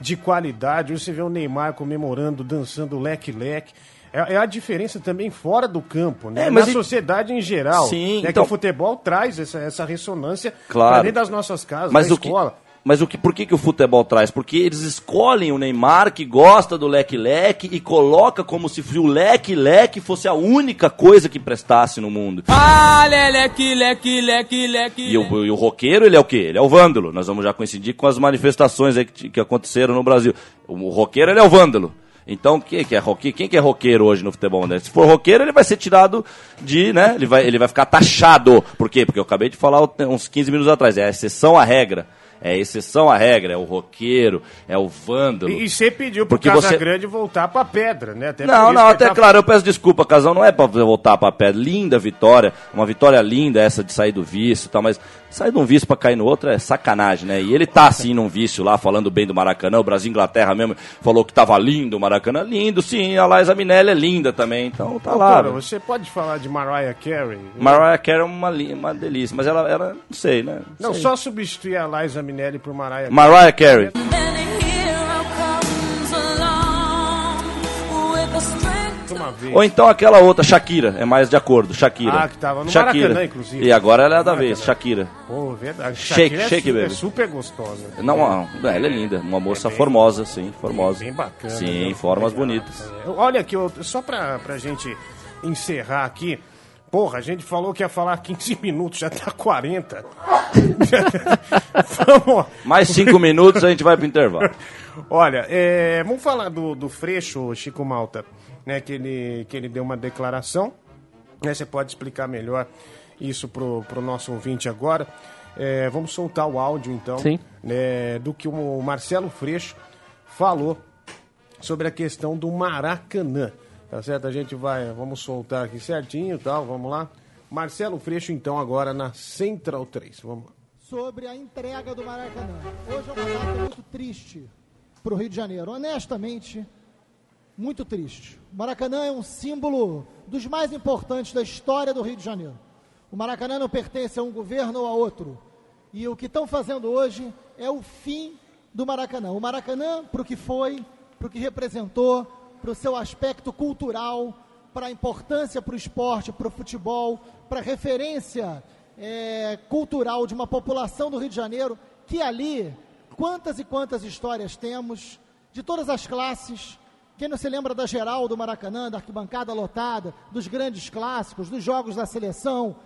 [SPEAKER 1] de qualidade. Hoje você vê o Neymar comemorando, dançando leque-leque. É, é a diferença também fora do campo, né?
[SPEAKER 4] É, mas
[SPEAKER 1] Na
[SPEAKER 4] e-
[SPEAKER 1] sociedade em geral.
[SPEAKER 4] Sim,
[SPEAKER 1] né?
[SPEAKER 4] então-
[SPEAKER 1] Que o futebol traz essa, essa ressonância
[SPEAKER 4] Claro.
[SPEAKER 1] pra dentro das nossas casas,
[SPEAKER 4] Mas
[SPEAKER 1] da
[SPEAKER 4] o que,
[SPEAKER 1] escola.
[SPEAKER 4] mas o que, por que, que o futebol traz? Porque eles escolhem o Neymar que gosta do leque-leque e coloca como se o leque-leque fosse a única coisa que prestasse no mundo.
[SPEAKER 7] Ah, leque, leque, leque, leque.
[SPEAKER 4] E o, e o roqueiro, ele é o quê? Ele é o vândalo. Nós vamos já coincidir com as manifestações aí que, que aconteceram no Brasil. O, roqueiro, ele é o vândalo. Então, quem que é roqueiro? Quem que é roqueiro hoje no futebol moderno? Se for roqueiro, ele vai ser tirado de, né? Ele vai, ele vai ficar taxado. Por quê? Porque eu acabei de falar uns 15 minutos atrás. É a exceção à regra. É exceção à regra. É o roqueiro, é o vândalo.
[SPEAKER 1] E, e você pediu pro
[SPEAKER 4] Porque você-
[SPEAKER 1] Casagrande voltar pra pedra, né? Até
[SPEAKER 4] Não, não, até
[SPEAKER 1] tá-
[SPEAKER 4] claro, eu peço desculpa, Casão, não é pra voltar pra pé. Linda vitória, uma vitória linda essa de sair do vício e tal, mas sair de um vício pra cair no outro é sacanagem, né? E ele tá assim num vício lá, falando bem do Maracanã, o Brasil Inglaterra mesmo falou que tava lindo o Maracanã. Lindo, sim, a Liza Minelli é linda também, então tá lá. Velho.
[SPEAKER 1] você pode falar de Mariah Carey?
[SPEAKER 4] Mariah Carey é uma, uma delícia, mas ela era, não sei, né?
[SPEAKER 1] Não,
[SPEAKER 4] sei.
[SPEAKER 1] só substituir a Liza Minelli por Mariah
[SPEAKER 4] Mariah Carey.
[SPEAKER 1] uma vez.
[SPEAKER 4] Ou então aquela outra, Shakira, é mais de acordo, Shakira.
[SPEAKER 1] Ah, que tava no
[SPEAKER 4] Shakira.
[SPEAKER 1] Maracanã, inclusive.
[SPEAKER 4] E agora ela é da
[SPEAKER 1] Maracanã.
[SPEAKER 4] vez, Shakira.
[SPEAKER 1] Pô, verdade.
[SPEAKER 4] Shake,
[SPEAKER 1] Shakira é
[SPEAKER 4] shake,
[SPEAKER 1] su- é,
[SPEAKER 4] baby.
[SPEAKER 1] super gostosa.
[SPEAKER 4] Não, não, ela é linda, uma moça formosa, sim, formosa.
[SPEAKER 1] Bem bacana.
[SPEAKER 4] Sim,
[SPEAKER 1] né?
[SPEAKER 4] formas
[SPEAKER 1] Legal.
[SPEAKER 4] bonitas.
[SPEAKER 1] É, Olha aqui, só pra, pra gente encerrar aqui. Porra, a gente falou que ia falar 15 minutos, já tá 40. Vamos.
[SPEAKER 4] Mais cinco minutos a gente vai pro intervalo.
[SPEAKER 1] Olha, é, vamos falar do, do Freixo, Chico Malta, né? Que ele, que ele deu uma declaração. Né, você pode explicar melhor isso pro, pro nosso ouvinte agora. É, vamos soltar o áudio, então,
[SPEAKER 2] Sim.
[SPEAKER 1] né, do que o Marcelo Freixo falou sobre a questão do Maracanã. Tá certo? A gente vai, vamos soltar aqui certinho tal, vamos lá. Marcelo Freixo, então, agora na Central 3. Vamos lá.
[SPEAKER 8] sobre a entrega do Maracanã. Hoje é uma data muito triste para o Rio de Janeiro. Honestamente, muito triste. O Maracanã é um símbolo dos mais importantes da história do Rio de Janeiro. O Maracanã não pertence a um governo ou a outro. E o que estão fazendo hoje é o fim do Maracanã. O Maracanã, para o que foi, para o que representou, para o seu aspecto cultural, para a importância para o esporte, para o futebol, para a referência é, cultural de uma população do Rio de Janeiro, que ali, quantas e quantas histórias temos, de todas as classes. Quem não se lembra da geral do Maracanã, da arquibancada lotada, dos grandes clássicos, dos jogos da seleção,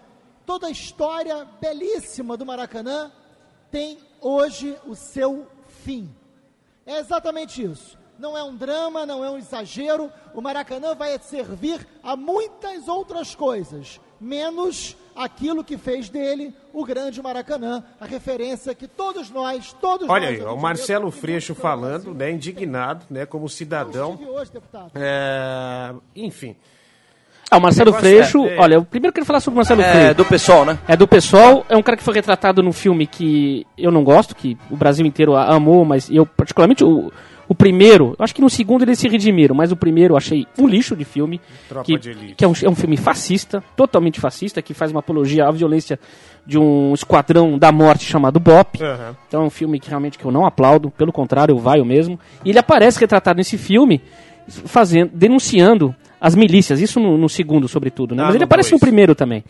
[SPEAKER 8] toda a história belíssima do Maracanã tem hoje o seu fim. É exatamente isso. Não é um drama, não é um exagero. O Maracanã vai servir a muitas outras coisas, menos aquilo que fez dele o grande Maracanã, a referência que todos nós, todos
[SPEAKER 1] Olha
[SPEAKER 8] nós.
[SPEAKER 1] aí, ó, o Marcelo Freixo falando, né, indignado, né, como cidadão.
[SPEAKER 8] hoje, deputado.
[SPEAKER 1] É, enfim.
[SPEAKER 2] Ah, o Marcelo
[SPEAKER 1] Negócio
[SPEAKER 2] Freixo,
[SPEAKER 1] é- é-
[SPEAKER 2] olha, eu primeiro quero falar sobre o Marcelo
[SPEAKER 4] É,
[SPEAKER 2] Freixo.
[SPEAKER 4] do pessoal, né?
[SPEAKER 2] É do pessoal, é um cara que foi retratado num filme que eu não gosto, que o Brasil inteiro amou, mas eu particularmente o, o primeiro, acho que no segundo eles se redimiram, mas o primeiro eu achei um lixo de filme,
[SPEAKER 1] Tropa
[SPEAKER 2] que,
[SPEAKER 1] de Elite.
[SPEAKER 2] que é, um, é um filme fascista, totalmente fascista, que faz uma apologia à violência de um esquadrão da morte chamado BOP.
[SPEAKER 1] Aham.
[SPEAKER 2] Então é um filme que realmente que eu não aplaudo, pelo contrário, eu vaio mesmo. E ele aparece retratado nesse filme, fazendo, denunciando as milícias, isso no, no segundo, sobretudo, né?
[SPEAKER 1] Ah,
[SPEAKER 2] Mas ele aparece
[SPEAKER 1] dois.
[SPEAKER 2] no primeiro também.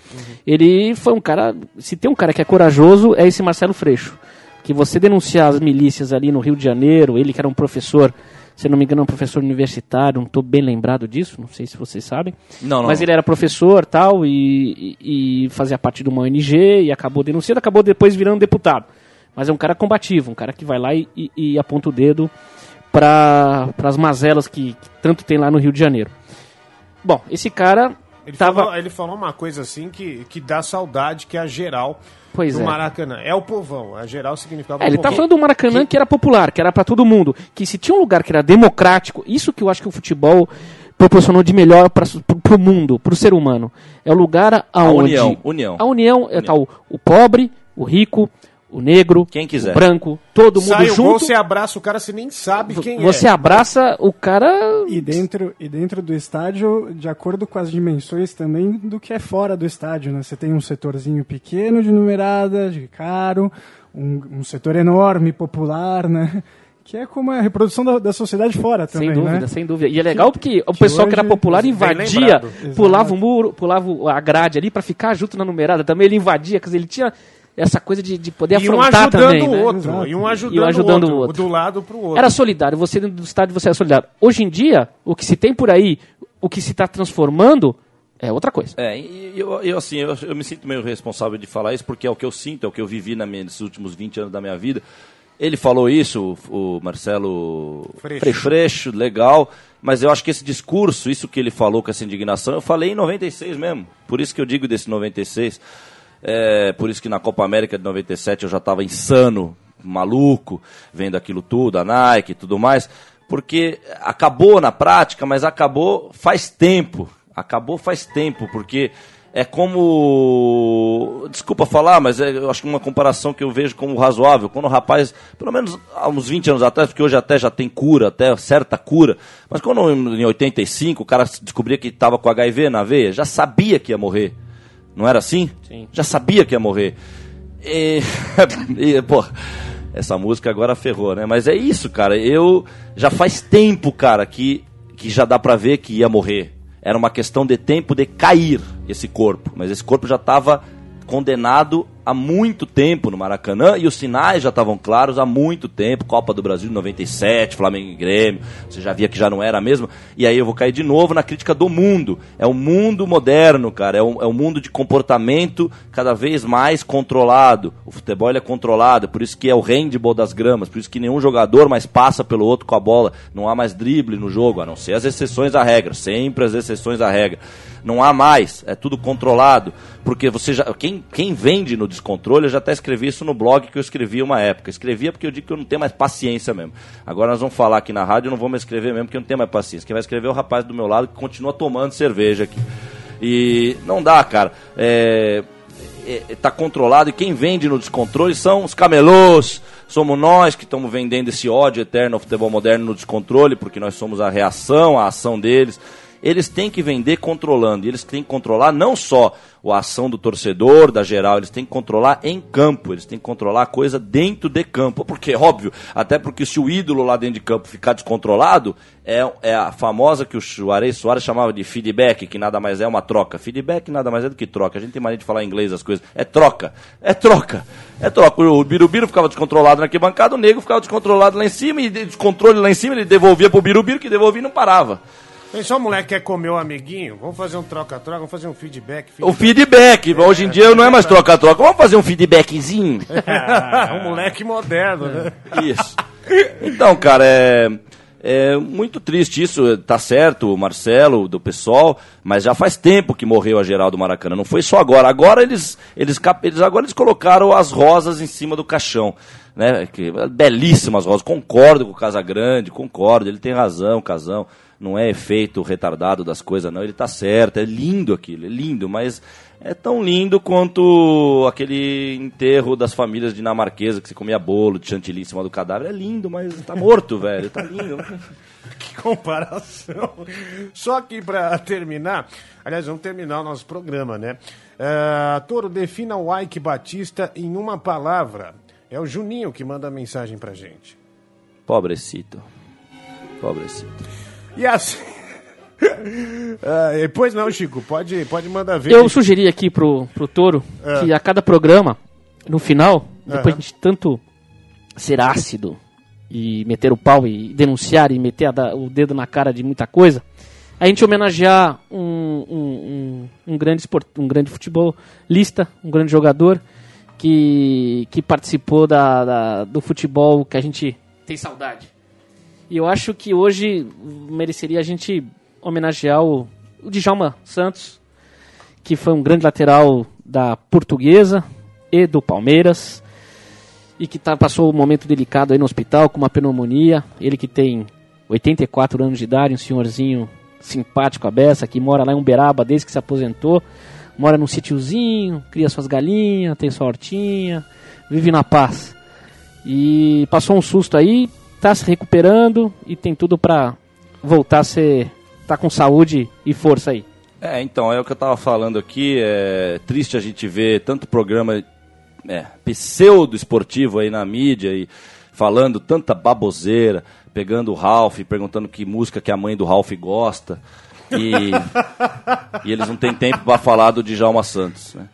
[SPEAKER 2] Ele foi um cara. Se tem um cara que é corajoso, é esse Marcelo Freixo. Que você denunciar as milícias ali no Rio de Janeiro, ele que era um professor, se não me engano, um professor universitário, não estou bem lembrado disso, não sei se vocês sabem.
[SPEAKER 4] Não, não.
[SPEAKER 2] Mas ele era professor tal, e, e, e fazia parte de uma ONG e acabou denunciando, acabou depois virando deputado. Mas é um cara combativo, um cara que vai lá e, e- e aponta o dedo para as mazelas que, que tanto tem lá no Rio de Janeiro. Bom, esse cara
[SPEAKER 1] Ele,
[SPEAKER 2] tava.
[SPEAKER 1] falou, ele falou uma coisa assim que, que dá saudade, que é a geral
[SPEAKER 2] Pois
[SPEAKER 1] do
[SPEAKER 2] é.
[SPEAKER 1] Maracanã. É o povão, a geral significava
[SPEAKER 2] É, ele
[SPEAKER 1] o
[SPEAKER 2] tá
[SPEAKER 1] povão.
[SPEAKER 2] falando do Maracanã que, era popular, que era pra todo mundo. Que se tinha um lugar que era democrático, isso que eu acho que o futebol proporcionou de melhor para pro mundo, pro ser humano. É o lugar aonde
[SPEAKER 4] união, união.
[SPEAKER 2] A união é tá o, o pobre, o rico, o negro,
[SPEAKER 4] Quem quiser.
[SPEAKER 2] o branco, todo mundo
[SPEAKER 1] Sai gol,
[SPEAKER 2] junto.
[SPEAKER 1] você abraça o cara, você nem sabe quem
[SPEAKER 2] Você
[SPEAKER 1] é.
[SPEAKER 2] abraça o cara
[SPEAKER 3] E dentro, e dentro do estádio, de acordo com as dimensões também do que é fora do estádio, né? Você tem um setorzinho pequeno de numerada, de caro, um, um setor enorme, popular, né? Que é como a reprodução da, da sociedade fora também,
[SPEAKER 2] sem dúvida,
[SPEAKER 3] né?
[SPEAKER 2] sem dúvida. E é legal porque o pessoal que era popular
[SPEAKER 1] bem
[SPEAKER 2] invadia, pulava o muro, pulava o- a grade ali pra ficar junto na numerada também. Ele invadia, quer dizer, ele tinha essa coisa de, de poder
[SPEAKER 1] E um
[SPEAKER 2] afrontar
[SPEAKER 1] ajudando
[SPEAKER 2] também,
[SPEAKER 1] o
[SPEAKER 2] né?
[SPEAKER 1] outro. E um ajudando,
[SPEAKER 2] E um ajudando
[SPEAKER 1] o
[SPEAKER 2] o
[SPEAKER 1] outro.
[SPEAKER 2] outro.
[SPEAKER 1] Do lado pro outro.
[SPEAKER 2] Era solidário, você dentro do estádio você era solidário. Hoje em dia, o que se tem por aí, o que se está transformando, é outra coisa.
[SPEAKER 4] É, eu, eu, assim, eu, eu me sinto meio responsável de falar isso, porque é o que eu sinto, é o que eu vivi na minha, nesses últimos 20 anos da minha vida. Ele falou isso, o, o Marcelo
[SPEAKER 1] Freixo.
[SPEAKER 4] Freixo. legal, mas eu acho que esse discurso, isso que ele falou com essa indignação, eu falei em 96 mesmo. Por isso que eu digo desse 96. É, por isso que na Copa América de 97 eu já estava insano, maluco, vendo aquilo tudo, a Nike e tudo mais. Porque acabou na prática, mas acabou faz tempo. Acabou faz tempo, porque é como. Desculpa falar, mas é, eu acho que uma comparação que eu vejo como razoável. Quando o rapaz, pelo menos há uns 20 anos atrás, porque hoje até já tem cura, até certa cura, mas quando em 85 o cara descobria que estava com HIV na veia, já sabia que ia morrer. Não era assim?
[SPEAKER 2] Sim.
[SPEAKER 4] Já sabia que ia morrer. E, e, pô, essa música agora ferrou, né? Mas é isso, cara. Eu já faz tempo, cara, que, que já dá pra ver que ia morrer. Era uma questão de tempo de cair esse corpo. Mas esse corpo já estava condenado há muito tempo no Maracanã e os sinais já estavam claros há muito tempo. Copa do Brasil de 97, Flamengo e Grêmio. Você já via que já não era a mesma. E aí eu vou cair de novo na crítica do mundo. É o mundo moderno, cara. É um, é um mundo de comportamento cada vez mais controlado. O futebol é controlado, por isso que é o handball das gramas, por isso que nenhum jogador mais passa pelo outro com a bola. Não há mais drible no jogo, a não ser as exceções à regra. Sempre as exceções à regra. Não há mais, é tudo controlado. Porque você já. Quem, quem vende no descontrole, eu já até escrevi isso no blog que eu escrevia uma época. Escrevia porque eu digo que eu não tenho mais paciência mesmo. Agora nós vamos falar aqui na rádio, eu não vou mais escrever mesmo, porque eu não tenho mais paciência. Quem vai escrever é o rapaz do meu lado que continua tomando cerveja aqui. E não dá, cara. É, é, tá controlado e quem vende no descontrole são os camelôs, somos nós que estamos vendendo esse ódio eterno ao futebol moderno no descontrole, porque nós somos a reação, a ação deles. Eles têm que vender controlando, e eles têm que controlar não só a ação do torcedor, da geral, eles têm que controlar em campo, eles têm que controlar a coisa dentro de campo. Porque, óbvio, até porque se o ídolo lá dentro de campo ficar descontrolado, é, é a famosa que o Juarez Soares chamava de feedback, que nada mais é uma troca. Feedback nada mais é do que troca. A gente tem mania de falar em inglês as coisas. É troca. É troca. É troca. O Birubiru ficava descontrolado na arquibancada, o Nego ficava descontrolado lá em cima, e de descontrole lá em cima, ele devolvia pro Birubiru, que devolvia e não parava.
[SPEAKER 1] Tem só um moleque que quer comer o amiguinho? Vamos fazer um troca-troca, vamos fazer um feedback.
[SPEAKER 4] O feedback, hoje em dia não é mais troca-troca. Vamos fazer um feedbackzinho?
[SPEAKER 1] um moleque moderno, né?
[SPEAKER 4] Isso. Então, cara, é, é muito triste isso. Tá certo, o Marcelo, do pessoal, mas já faz tempo que morreu a Geraldo Maracanã. Não foi só agora. Agora eles, eles, eles, agora eles colocaram as rosas em cima do caixão. Né? Que, belíssimas rosas. Concordo com o Casagrande, concordo. Ele tem razão, Casão. Não é efeito retardado das coisas, não. Ele tá certo. É lindo aquilo, é lindo, mas é tão lindo quanto aquele enterro das famílias dinamarquesas que se comia bolo de chantilly em cima do cadáver. É lindo, mas tá morto, velho. Tá lindo.
[SPEAKER 1] Que comparação. Só que pra terminar, aliás, vamos terminar o nosso programa, né? Ah, Toro, defina o Ike Batista em uma palavra. É o Juninho que manda a mensagem pra gente.
[SPEAKER 4] Pobrecito. Pobrecito.
[SPEAKER 1] E assim. Ah, e pois não, Chico, pode, pode mandar ver.
[SPEAKER 2] Eu sugeri aqui pro, pro Toro
[SPEAKER 1] É.
[SPEAKER 2] que a cada programa, no final, depois
[SPEAKER 1] Aham.
[SPEAKER 2] de tanto ser ácido e meter o pau e denunciar e meter a o dedo na cara de muita coisa, a gente homenagear um, um, um, um grande esport, um grande futebolista, um grande jogador que, que participou da, da- do futebol que a gente tem saudade. E eu acho que hoje mereceria a gente homenagear o, o Djalma Santos, que foi um grande lateral da Portuguesa e do Palmeiras, e que tá, passou um momento delicado aí no hospital com uma pneumonia. Ele que tem 84 anos de idade, um senhorzinho simpático a beça, que mora lá em Uberaba desde que se aposentou, mora num sítiozinho, cria suas galinhas, tem sua hortinha, vive na paz. E passou um susto aí, tá se recuperando e tem tudo pra voltar a ser. tá com saúde e força aí.
[SPEAKER 4] É, então, é o que eu tava falando aqui. É triste a gente ver tanto programa é, pseudo-esportivo aí na mídia e falando tanta baboseira, pegando o Ralph, perguntando que música que a mãe do Ralph gosta. E, e eles não têm tempo para falar do Djalma Santos, né?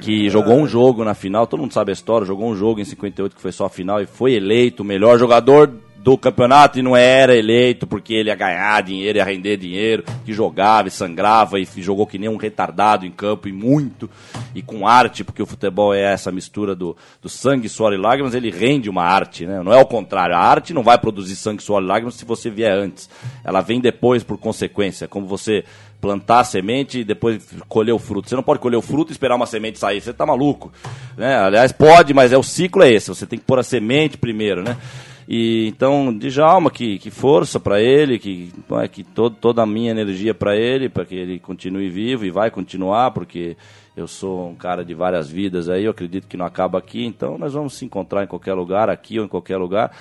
[SPEAKER 4] que jogou um jogo na final, todo mundo sabe a história, jogou um jogo em 58 que foi só a final e foi eleito o melhor jogador do campeonato e não era eleito porque ele ia ganhar dinheiro, ia render dinheiro, que jogava e sangrava e jogou que nem um retardado em campo e muito, e com arte, porque o futebol é essa mistura do, do sangue, suor e lágrimas, ele rende uma arte, né? Não é o contrário, a arte não vai produzir sangue, suor e lágrimas se você vier antes, ela vem depois por consequência, como você plantar a semente e depois colher o fruto. Você não pode colher o fruto e esperar uma semente sair, você tá maluco. Né? Aliás, pode, mas é o ciclo é esse, você tem que pôr a semente primeiro, né? E então, Djalma, que, que força para ele, que, é, que todo, toda a minha energia para ele, para que ele continue vivo e vai continuar, porque eu sou um cara de várias vidas aí, eu acredito que não acaba aqui, então nós vamos se encontrar em qualquer lugar, aqui ou em qualquer lugar.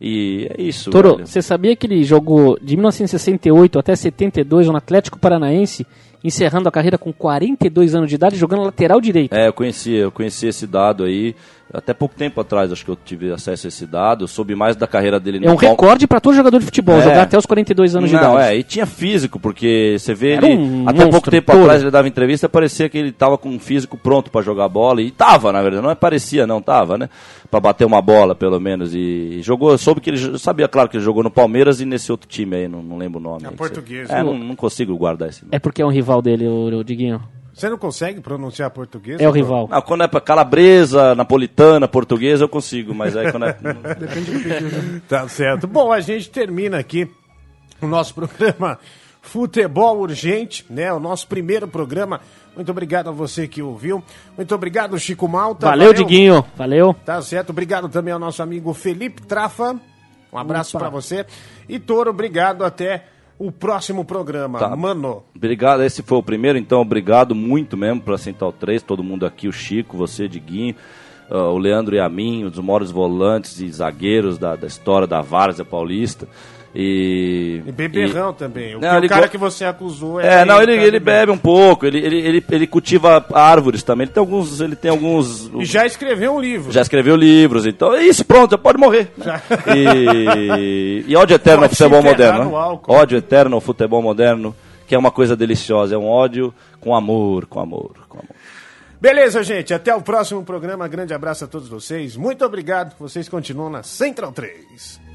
[SPEAKER 4] E é isso.
[SPEAKER 2] Toro,
[SPEAKER 4] velho.
[SPEAKER 2] você sabia que ele jogou de 1968 até 72 no Atlético Paranaense, encerrando a carreira com 42 anos de idade, jogando lateral direito?
[SPEAKER 4] É, eu conheci, eu conheci esse dado aí. Até pouco tempo atrás, acho que eu tive acesso a esse dado. Eu soube mais da carreira dele
[SPEAKER 2] É um
[SPEAKER 4] Pal-
[SPEAKER 2] recorde para todo jogador de futebol,
[SPEAKER 4] É.
[SPEAKER 2] jogar até os 42 anos de
[SPEAKER 4] Não,
[SPEAKER 2] idade.
[SPEAKER 4] é, e tinha físico, porque você vê
[SPEAKER 2] Era
[SPEAKER 4] ele.
[SPEAKER 2] um
[SPEAKER 4] até
[SPEAKER 2] monstro,
[SPEAKER 4] pouco tempo
[SPEAKER 2] todo.
[SPEAKER 4] atrás ele dava entrevista, parecia que ele tava com um físico pronto pra jogar bola. E tava, na verdade, não é parecia, não, tava, né? Pra bater uma bola, pelo menos. E jogou, eu soube que ele. Eu sabia, claro, que ele jogou no Palmeiras e nesse outro time aí, não, não lembro o nome.
[SPEAKER 1] Portuguesa.
[SPEAKER 4] você- É, não, não consigo guardar esse nome.
[SPEAKER 2] É porque é um rival dele, o, o Diguinho.
[SPEAKER 1] Você não consegue pronunciar português?
[SPEAKER 2] É o rival.
[SPEAKER 4] Não, quando é pra calabresa, napolitana, portuguesa, eu consigo, mas aí quando é.
[SPEAKER 3] Depende do pedido.
[SPEAKER 1] Tá certo. Bom, a gente termina aqui o nosso programa Futebol Urgente, né? O nosso primeiro programa. Muito obrigado a você que ouviu. Muito obrigado, Chico Malta.
[SPEAKER 2] Valeu, Diguinho. Valeu.
[SPEAKER 1] Tá certo. Obrigado também ao nosso amigo Felipe Trafa. Um abraço
[SPEAKER 2] Opa.
[SPEAKER 1] pra você. E Toro, obrigado. Até o próximo programa.
[SPEAKER 4] Tá.
[SPEAKER 1] Mano.
[SPEAKER 4] Obrigado, esse foi o primeiro, então obrigado muito mesmo para Central 3, todo mundo aqui, o Chico, você, Diguinho, ah, o Leandro e a mim, um dos maiores volantes e zagueiros da, da história da Várzea Paulista. E,
[SPEAKER 1] E beberrão também. O,
[SPEAKER 4] Não,
[SPEAKER 1] o cara
[SPEAKER 4] go-
[SPEAKER 1] que você acusou
[SPEAKER 4] É, não, ele, ele bebe um pouco, ele, ele, ele, ele cultiva árvores também, ele tem alguns, ele tem alguns...
[SPEAKER 1] E já escreveu um livro.
[SPEAKER 4] Já escreveu livros, então é isso, pronto, pode morrer. né?
[SPEAKER 1] Já.
[SPEAKER 4] E, e ódio eterno ao
[SPEAKER 1] Pode
[SPEAKER 4] futebol moderno.
[SPEAKER 1] álcool.
[SPEAKER 4] Ódio eterno ao futebol moderno, que é uma coisa deliciosa, é um ódio com amor, com amor, com amor.
[SPEAKER 1] Beleza, gente. Até o próximo programa. Grande abraço a todos vocês. Muito obrigado. Vocês continuam na Central 3.